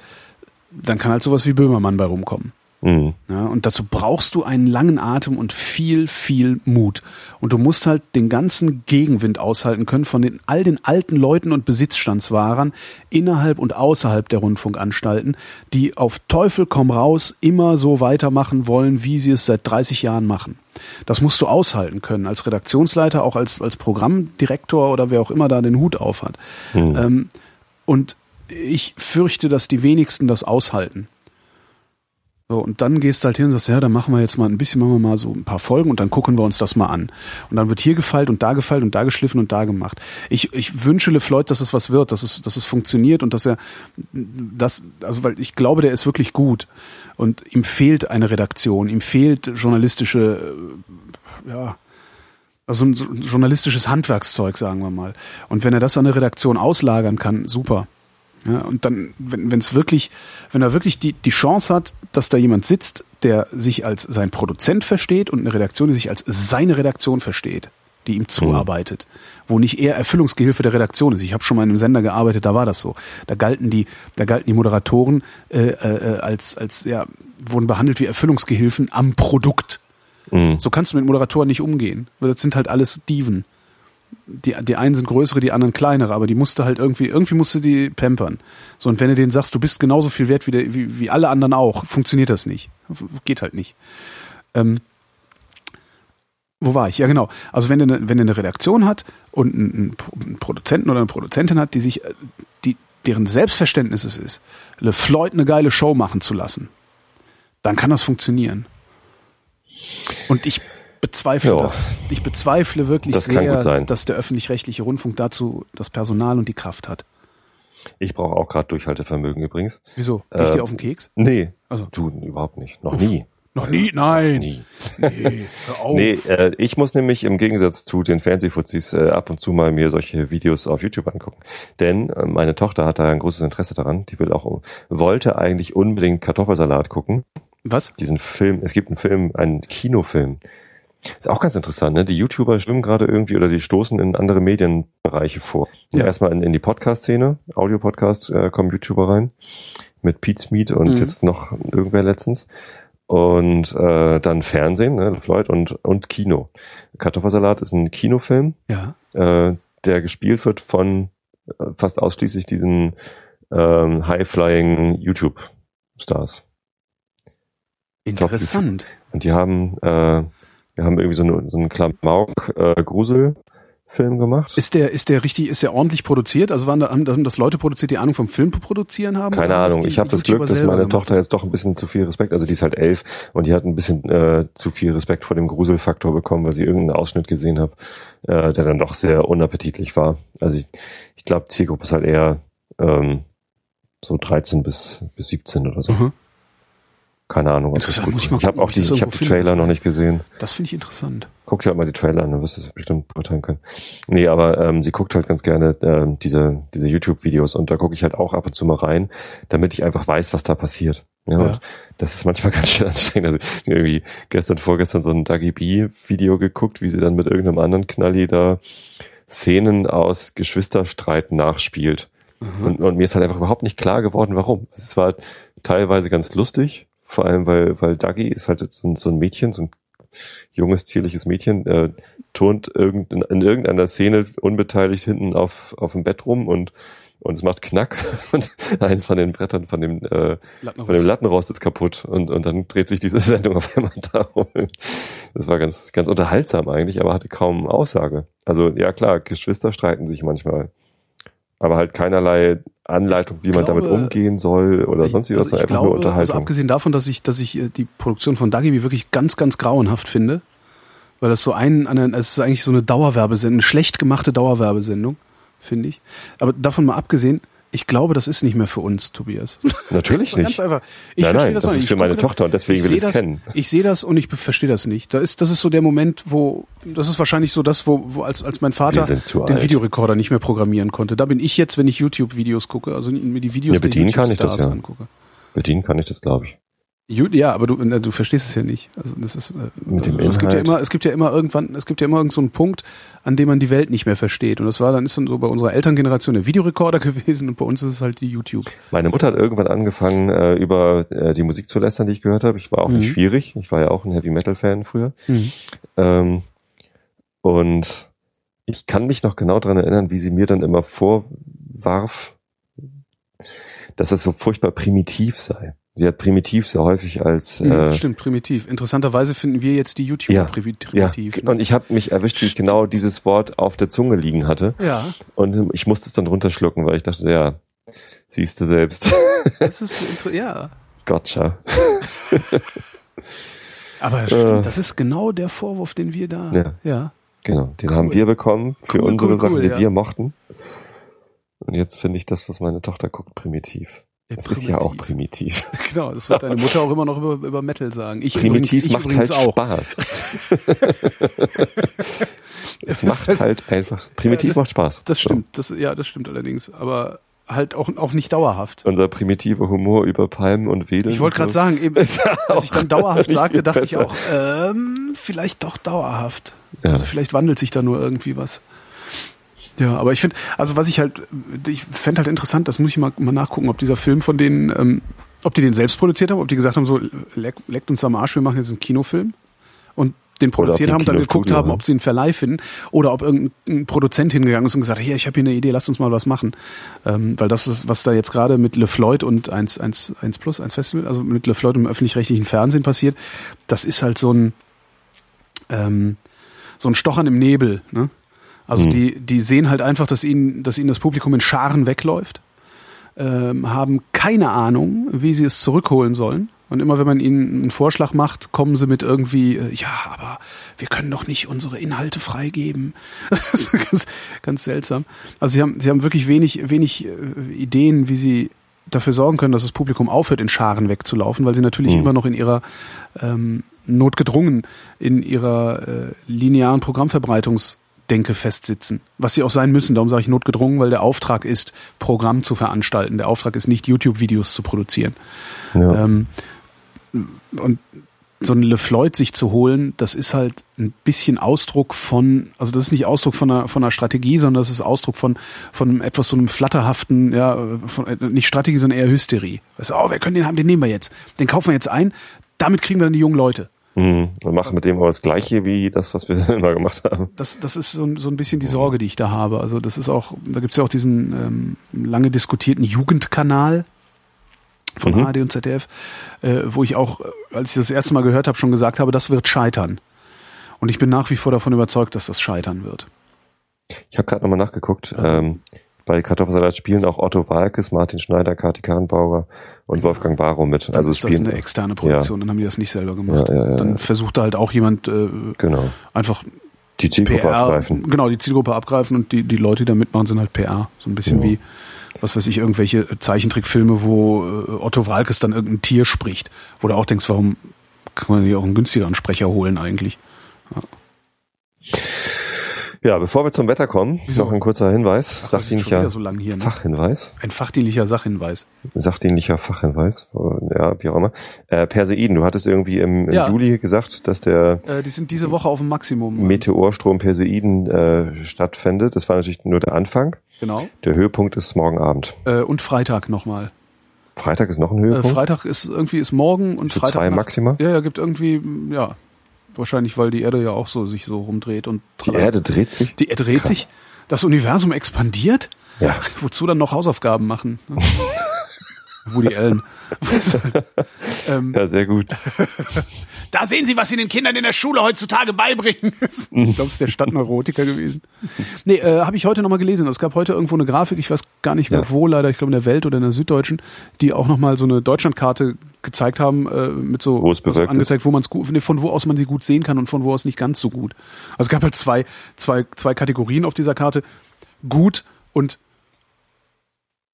dann kann halt sowas wie Böhmermann bei rumkommen. Mhm. Ja, und dazu brauchst du einen langen Atem und viel, viel Mut. Und du musst halt den ganzen Gegenwind aushalten können von den, all den alten Leuten und Besitzstandswahrern innerhalb und außerhalb der Rundfunkanstalten, die auf Teufel komm raus immer so weitermachen wollen, wie sie es seit 30 Jahren machen. Das musst du aushalten können, als Redaktionsleiter, auch als, als Programmdirektor oder wer auch immer da den Hut auf hat. Mhm. Ähm, und ich fürchte, dass die wenigsten das aushalten. So, und dann gehst du halt hin und sagst, ja, dann machen wir jetzt mal ein bisschen, machen wir mal so ein paar Folgen und dann gucken wir uns das mal an. Und dann wird hier gefeilt und da gefeilt und da geschliffen und da gemacht. Ich, ich wünsche LeFloid, dass es was wird, dass es, dass es funktioniert und dass er das, also weil ich glaube, der ist wirklich gut. Und ihm fehlt eine Redaktion, ihm fehlt journalistische, äh, ja, also ein journalistisches Handwerkszeug, sagen wir mal. Und wenn er das an eine Redaktion auslagern kann, super. Ja, und dann, wenn es wirklich, wenn er wirklich die, die Chance hat, dass da jemand sitzt, der sich als sein Produzent versteht und eine Redaktion, die sich als seine Redaktion versteht, die ihm zuarbeitet, mhm. wo nicht er Erfüllungsgehilfe der Redaktion ist. Ich habe schon mal in einem Sender gearbeitet, da war das so. Da galten die, da galten die Moderatoren äh, äh, als, als ja, wurden behandelt wie Erfüllungsgehilfen am Produkt. Mhm. So kannst du mit Moderatoren nicht umgehen. Das sind halt alles Steven die, die einen sind größere, die anderen kleinere, aber die musste halt irgendwie, irgendwie musste die pampern. So, und wenn du denen sagst, du bist genauso viel wert wie, der, wie, wie alle anderen auch, funktioniert das nicht. Geht halt nicht. Ähm, wo war ich? Ja, genau. Also wenn du eine, wenn du eine Redaktion hat und einen, einen Produzenten oder eine Produzentin hat, die sich, die, deren Selbstverständnis es ist, LeFloid eine geile Show machen zu lassen, dann kann das funktionieren. Und ich bezweifle ja. das. Ich bezweifle wirklich das sehr, dass der öffentlich-rechtliche Rundfunk dazu das Personal und die Kraft hat. Ich brauche auch gerade Durchhaltevermögen übrigens. Wieso? Ich äh, dir auf den Keks? Nee, also. du überhaupt nicht. Noch Uff. nie. Noch nie? Nein. Nie. Nee, hör auf. nee äh, ich muss nämlich im Gegensatz zu den Fernsehfuzis äh, ab und zu mal mir solche Videos auf YouTube angucken. Denn äh, meine Tochter hat da ein großes Interesse daran. Die will auch, wollte eigentlich unbedingt Kartoffelsalat gucken. Was? Diesen Film, es gibt einen Film, einen Kinofilm, ist auch ganz interessant, ne? Die YouTuber schwimmen gerade irgendwie oder die stoßen in andere Medienbereiche vor. Ja. Erstmal in, in die Podcast-Szene, Audio-Podcasts äh, kommen YouTuber rein. Mit Pete's Meet und mhm. jetzt noch irgendwer letztens. Und äh, dann Fernsehen, ne, Floyd und, und Kino. Kartoffelsalat ist ein Kinofilm, ja. äh, der gespielt wird von äh, fast ausschließlich diesen ähm, High-Flying YouTube-Stars. Interessant. Und die haben äh, wir haben irgendwie so, eine, so einen Klamauk-Grusel-Film äh, gemacht. Ist der, ist der richtig, ist der ordentlich produziert? Also waren da, haben das Leute produziert, die Ahnung vom Film produzieren haben? Keine Ahnung. Ich habe das Glück, dass meine Tochter jetzt doch ein bisschen zu viel Respekt, also die ist halt elf und die hat ein bisschen äh, zu viel Respekt vor dem Gruselfaktor bekommen, weil sie irgendeinen Ausschnitt gesehen hat, äh, der dann doch sehr unappetitlich war. Also ich, ich glaube, Zielgruppe ist halt eher ähm, so 13 bis, bis 17 oder so. Mhm. Keine Ahnung. Interessant, ich, ich habe auch die, ich hab die Trailer noch nicht gesehen. Das finde ich interessant. Guck dir halt mal die Trailer an, dann wirst du es bestimmt beurteilen können. Nee, aber ähm, sie guckt halt ganz gerne ähm, diese, diese YouTube-Videos und da gucke ich halt auch ab und zu mal rein, damit ich einfach weiß, was da passiert. Ja, ja. Und das ist manchmal [LAUGHS] ganz schön anstrengend. Also irgendwie gestern, vorgestern so ein Dagi B-Video geguckt, wie sie dann mit irgendeinem anderen Knalli da Szenen aus Geschwisterstreit nachspielt. Mhm. Und, und, mir ist halt einfach überhaupt nicht klar geworden, warum. Es war teilweise ganz lustig, vor allem weil, weil Dagi ist halt so, so ein Mädchen, so ein junges, zierliches Mädchen, äh, turnt irgend, in, in irgendeiner Szene unbeteiligt hinten auf, auf dem Bett rum und und es macht Knack [LAUGHS] und eins von den Brettern von dem, äh, von dem Lattenrost ist kaputt und, und dann dreht sich diese [LAUGHS] Sendung auf einmal darum. Das war ganz, ganz unterhaltsam eigentlich, aber hatte kaum Aussage. Also ja klar, Geschwister streiten sich manchmal, aber halt keinerlei Anleitung, wie man glaube, damit umgehen soll oder sonst wie was, also einfach glaube, nur Unterhaltung. Also abgesehen davon, dass ich, dass ich äh, die Produktion von Dagibi wirklich ganz, ganz grauenhaft finde, weil das so ein, es ist eigentlich so eine Dauerwerbesendung, eine schlecht gemachte Dauerwerbesendung finde ich. Aber davon mal abgesehen, ich glaube, das ist nicht mehr für uns, Tobias. [LAUGHS] Natürlich nicht. Ganz einfach. Ich nein, nein, das, das ist für meine Tochter und deswegen will ich es kennen. Ich sehe das und ich verstehe das nicht. Da ist, das ist so der Moment, wo, das ist wahrscheinlich so das, wo, wo als, als mein Vater den alt. Videorekorder nicht mehr programmieren konnte. Da bin ich jetzt, wenn ich YouTube-Videos gucke, also mir die Videos ja, der YouTube-Stars ja. angucke. Bedienen kann ich das, glaube ich. Ja, aber du, du verstehst es ja nicht. Also das ist, äh, Mit dem also es gibt ja immer, es gibt ja immer irgendwann, es gibt ja immer irgendeinen so Punkt, an dem man die Welt nicht mehr versteht. Und das war dann ist dann so bei unserer Elterngeneration der Videorekorder [LAUGHS] gewesen und bei uns ist es halt die YouTube. Meine Mutter hat irgendwann angefangen, äh, über äh, die Musik zu lästern, die ich gehört habe. Ich war auch mhm. nicht schwierig. Ich war ja auch ein Heavy Metal Fan früher. Mhm. Ähm, und ich kann mich noch genau daran erinnern, wie sie mir dann immer vorwarf, dass es so furchtbar primitiv sei. Sie hat primitiv sehr häufig als. Ja, äh, stimmt, primitiv. Interessanterweise finden wir jetzt die YouTuber ja, primitiv. Ja. Ne? Und ich habe mich erwischt, wie ich genau dieses Wort auf der Zunge liegen hatte. Ja. Und ich musste es dann runterschlucken, weil ich dachte, ja, siehst du selbst. Das ist ja. [LAUGHS] Gotcha. [LAUGHS] Aber stimmt, äh, das ist genau der Vorwurf, den wir da. Ja. ja. Genau, den cool. haben wir bekommen für cool, unsere cool, Sachen, die ja. wir mochten. Und jetzt finde ich das, was meine Tochter guckt, primitiv. Das primitiv. ist ja auch primitiv. [LAUGHS] Genau, das wird deine Mutter auch immer noch über, über Metal sagen. Ich primitiv übrigens, macht halt auch. Spaß. [LAUGHS] es macht halt einfach, primitiv ja, macht Spaß. Das stimmt, das, ja, das stimmt allerdings, aber halt auch, auch nicht dauerhaft. Unser primitiver Humor über Palmen und Wedeln. Ich wollte gerade so. sagen, eben, [LAUGHS] als ich dann dauerhaft sagte, dachte besser. ich auch, ähm, vielleicht doch dauerhaft. Ja. Also vielleicht wandelt sich da nur irgendwie was. Ja, aber ich finde, also was ich halt, ich fände halt interessant, das muss ich mal, mal nachgucken, ob dieser Film von denen, ähm, ob die den selbst produziert haben, ob die gesagt haben, so leck, leckt uns am Arsch, wir machen jetzt einen Kinofilm und den produziert haben und dann geguckt haben, ob sie einen Verleih finden oder ob irgendein Produzent hingegangen ist und gesagt, hier, ich habe hier eine Idee, lasst uns mal was machen. Ähm, weil das ist, was da jetzt gerade mit Le Floyd und 1, 1, 1 Plus, 1 Festival, also mit Le Floyd im öffentlich-rechtlichen Fernsehen passiert, das ist halt so ein ähm, so ein Stochern im Nebel. Ne? Also mhm. die, die sehen halt einfach, dass ihnen, dass ihnen das Publikum in Scharen wegläuft, ähm, haben keine Ahnung, wie sie es zurückholen sollen. Und immer wenn man ihnen einen Vorschlag macht, kommen sie mit irgendwie, äh, ja, aber wir können doch nicht unsere Inhalte freigeben. [LAUGHS] Das ist ganz, ganz seltsam. Also sie haben, sie haben wirklich wenig, wenig äh, Ideen, wie sie dafür sorgen können, dass das Publikum aufhört, in Scharen wegzulaufen, weil sie natürlich mhm. immer noch in ihrer ähm, notgedrungen in ihrer äh, linearen Programmverbreitungs Denke festsitzen. Was sie auch sein müssen. Darum sage ich notgedrungen, weil der Auftrag ist, Programm zu veranstalten. Der Auftrag ist nicht, YouTube-Videos zu produzieren. Ja. Ähm, und so ein LeFloid sich zu holen, das ist halt ein bisschen Ausdruck von, also das ist nicht Ausdruck von einer, von einer Strategie, sondern das ist Ausdruck von, von etwas so einem flatterhaften, ja, von, nicht Strategie, sondern eher Hysterie. Weißt du, oh, wir können den haben, den nehmen wir jetzt. Den kaufen wir jetzt ein, damit kriegen wir dann die jungen Leute. Mhm. Wir machen mit dem aber das Gleiche wie das, was wir [LAUGHS] immer gemacht haben. Das, das ist so, so ein bisschen die Sorge, die ich da habe. Also das ist auch, da gibt's ja auch diesen ähm, lange diskutierten Jugendkanal von mhm. ARD und ZDF, äh, wo ich auch, als ich das erste Mal gehört habe, schon gesagt habe, das wird scheitern. Und ich bin nach wie vor davon überzeugt, dass das scheitern wird. Ich habe gerade nochmal nachgeguckt. Also, ähm, bei Kartoffelsalat spielen auch Otto Walkes, Martin Schneider, Kati Kahnbauer und Wolfgang Barrow mit. Dann also ist das eine externe Produktion, ja. dann haben die das nicht selber gemacht. Ja, ja, dann versucht da halt auch jemand äh, genau. einfach die Zielgruppe PR, abgreifen. Genau, die Zielgruppe abgreifen und die, die Leute, die da mitmachen, sind halt PR. So ein bisschen wie, was weiß ich, irgendwelche Zeichentrickfilme, wo äh, Otto Walkes dann irgendein Tier spricht, wo du auch denkst, warum kann man hier auch einen günstigeren Sprecher holen eigentlich? Ja, bevor wir zum Wetter kommen, Wieso? noch ein kurzer Hinweis. Ach, Sachdienlicher so hier, ne? Fachhinweis. Ein fachdienlicher Sachhinweis. Sachdienlicher Fachhinweis. Ja, wie auch immer. Äh, Perseiden, du hattest irgendwie im, im Ja. Juli gesagt, dass der Äh, die sind diese Woche auf dem Maximum. Meteorstrom Perseiden äh, stattfindet. Das war natürlich nur der Anfang. Genau. Der Höhepunkt ist morgen Abend. Äh, und Freitag nochmal. Freitag ist noch ein Äh, Höhepunkt. Freitag ist irgendwie ist morgen und Für Freitag. zwei Nacht- Maxima? Ja, ja, gibt irgendwie, ja. Wahrscheinlich, weil die Erde ja auch so sich so rumdreht und Die. Erde dreht sich. Die Erde dreht Krass. sich. Das Universum expandiert? Ja. [LAUGHS] Wozu dann noch Hausaufgaben machen? [LAUGHS] Woody Allen. [LAUGHS] ähm, Ja, sehr gut. [LAUGHS] da sehen Sie, was Sie den Kindern in der Schule heutzutage beibringen. ich glaube, es ist der Stadtneurotiker gewesen. Nee, äh, habe ich heute nochmal gelesen. Es gab heute irgendwo eine Grafik, ich weiß gar nicht mehr Ja. wo, leider, ich glaube in der Welt oder in der Süddeutschen, die auch nochmal so eine Deutschlandkarte gezeigt haben, äh, mit so angezeigt, wo man es gut, nee, von wo aus man sie gut sehen kann und von wo aus nicht ganz so gut. Also es gab halt zwei, zwei, zwei Kategorien auf dieser Karte. Gut und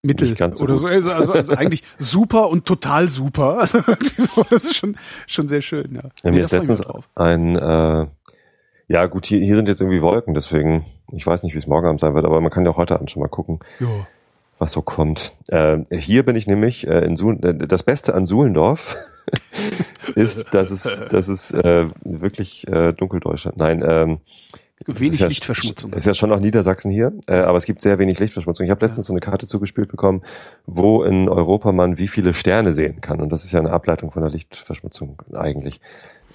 Mittel so oder so. Also, also, also eigentlich [LAUGHS] super und total super. Also so, das ist schon, schon sehr schön, ja. Ja, Nee, mir da ist letztens ein, äh, ja gut, hier, hier sind jetzt irgendwie Wolken, deswegen, ich weiß nicht, wie es morgen Abend sein wird, aber man kann ja auch heute Abend schon mal gucken, Ja. was so kommt. Äh, hier bin ich nämlich äh, in Suhl, äh, das Beste an Suhlendorf [LAUGHS] ist, dass es, dass es äh, wirklich äh, Dunkeldeutschland, nein, ähm, Wenig ja, Lichtverschmutzung. Ist ja schon noch Niedersachsen hier, äh, aber es gibt sehr wenig Lichtverschmutzung. Ich habe letztens so eine Karte zugespielt bekommen, wo in Europa man wie viele Sterne sehen kann. Und das ist ja eine Ableitung von der Lichtverschmutzung eigentlich.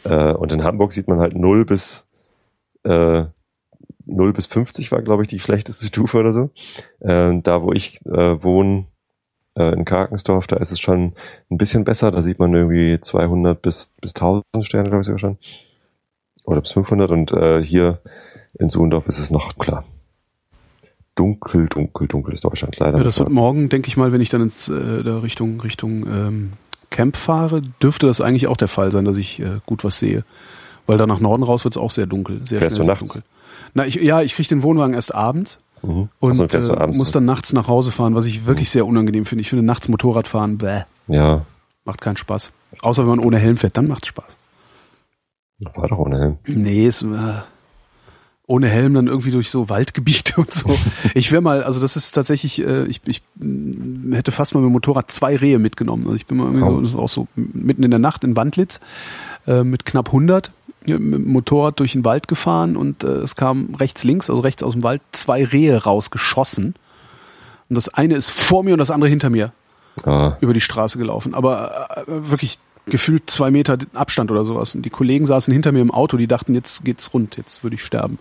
Äh, und in Hamburg sieht man halt 0 bis äh, 0 bis 50 war, glaube ich, die schlechteste [LAUGHS] Stufe oder so. Äh, da, wo ich äh, wohne, äh, in Karkensdorf, da ist es schon ein bisschen besser. Da sieht man irgendwie 200 bis, bis 1000 Sterne, glaube ich sogar schon. Oder bis 500. Und äh, hier in Suhendorf ist es noch klar. Dunkel, dunkel, dunkel ist Deutschland leider. Ja, das wird morgen, denke ich mal, wenn ich dann ins äh, da Richtung Richtung ähm, Camp fahre, dürfte das eigentlich auch der Fall sein, dass ich äh, gut was sehe. Weil da nach Norden raus wird es auch sehr dunkel. Sehr Fährst schnell du nachts? dunkel. Na, ich, ja, ich kriege den Wohnwagen erst abends Mhm. und du äh, abends muss dann nachts nach Hause fahren, was ich wirklich sehr unangenehm finde. Ich finde nachts Motorrad fahren, bäh, Ja, macht keinen Spaß. Außer wenn man ohne Helm fährt, dann macht Spaß. war doch ohne Helm. Nee, es, äh, ohne Helm dann irgendwie durch so Waldgebiete [LAUGHS] und so. Ich wäre mal, also das ist tatsächlich, äh, ich, ich mh, hätte fast mal mit dem Motorrad zwei Rehe mitgenommen. Also ich bin mal irgendwie Oh. so, das war auch so mitten in der Nacht in Wandlitz äh, mit knapp 100 ja, mit dem Motorrad durch den Wald gefahren und äh, es kam rechts, links, also rechts aus dem Wald, zwei Rehe rausgeschossen. Und das eine ist vor mir und das andere hinter mir Ah, über die Straße gelaufen. Aber äh, wirklich gefühlt zwei Meter Abstand oder sowas. Und die Kollegen saßen hinter mir im Auto, die dachten, jetzt geht's rund, jetzt würde ich sterben.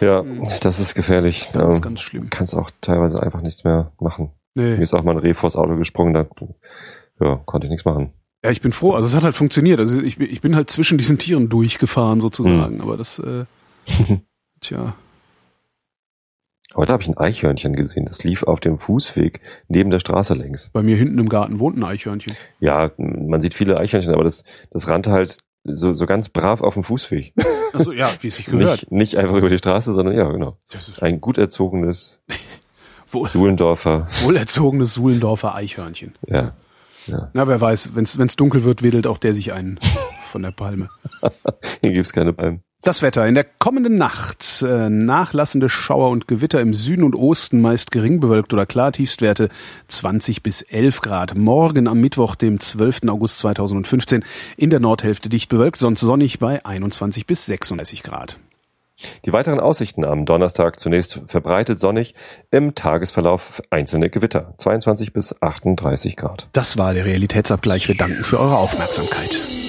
Ja, das ist gefährlich. Ganz, Ähm, ganz schlimm. Kannst auch teilweise einfach nichts mehr machen. Mir Nee. ist auch mal ein Reh vors Auto gesprungen, da ja, konnte ich nichts machen. Ja, ich bin froh. Also es hat halt funktioniert. Also ich, bin- ich bin halt zwischen diesen Tieren durchgefahren sozusagen. Aber das, äh, [LAUGHS] tja. Heute habe ich ein Eichhörnchen gesehen, das lief auf dem Fußweg neben der Straße längs. Bei mir hinten im Garten wohnt ein Eichhörnchen. Ja, man sieht viele Eichhörnchen, aber das, das rannte halt so, so ganz brav auf dem Fußweg. Also ja, wie es sich gehört. Nicht, nicht einfach über die Straße, sondern ja, genau. Ein gut erzogenes [LAUGHS] wohl, Suhlendorfer. wohlerzogenes Suhlendorfer Eichhörnchen. Ja. Na, wer weiß, wenn es dunkel wird, wedelt auch der sich ein von der Palme. [LAUGHS] Hier gibt's keine Palmen. Das Wetter in der kommenden Nacht. Äh, nachlassende Schauer und Gewitter im Süden und Osten meist gering bewölkt oder klar. Tiefstwerte 20 bis 11 Grad. Morgen am Mittwoch, dem 12. August 2015, in der Nordhälfte dicht bewölkt, sonst sonnig bei 21 bis 36 Grad. Die weiteren Aussichten am Donnerstag zunächst verbreitet sonnig, im Tagesverlauf einzelne Gewitter. 22 bis 38 Grad. Das war der Realitätsabgleich. Wir danken für eure Aufmerksamkeit.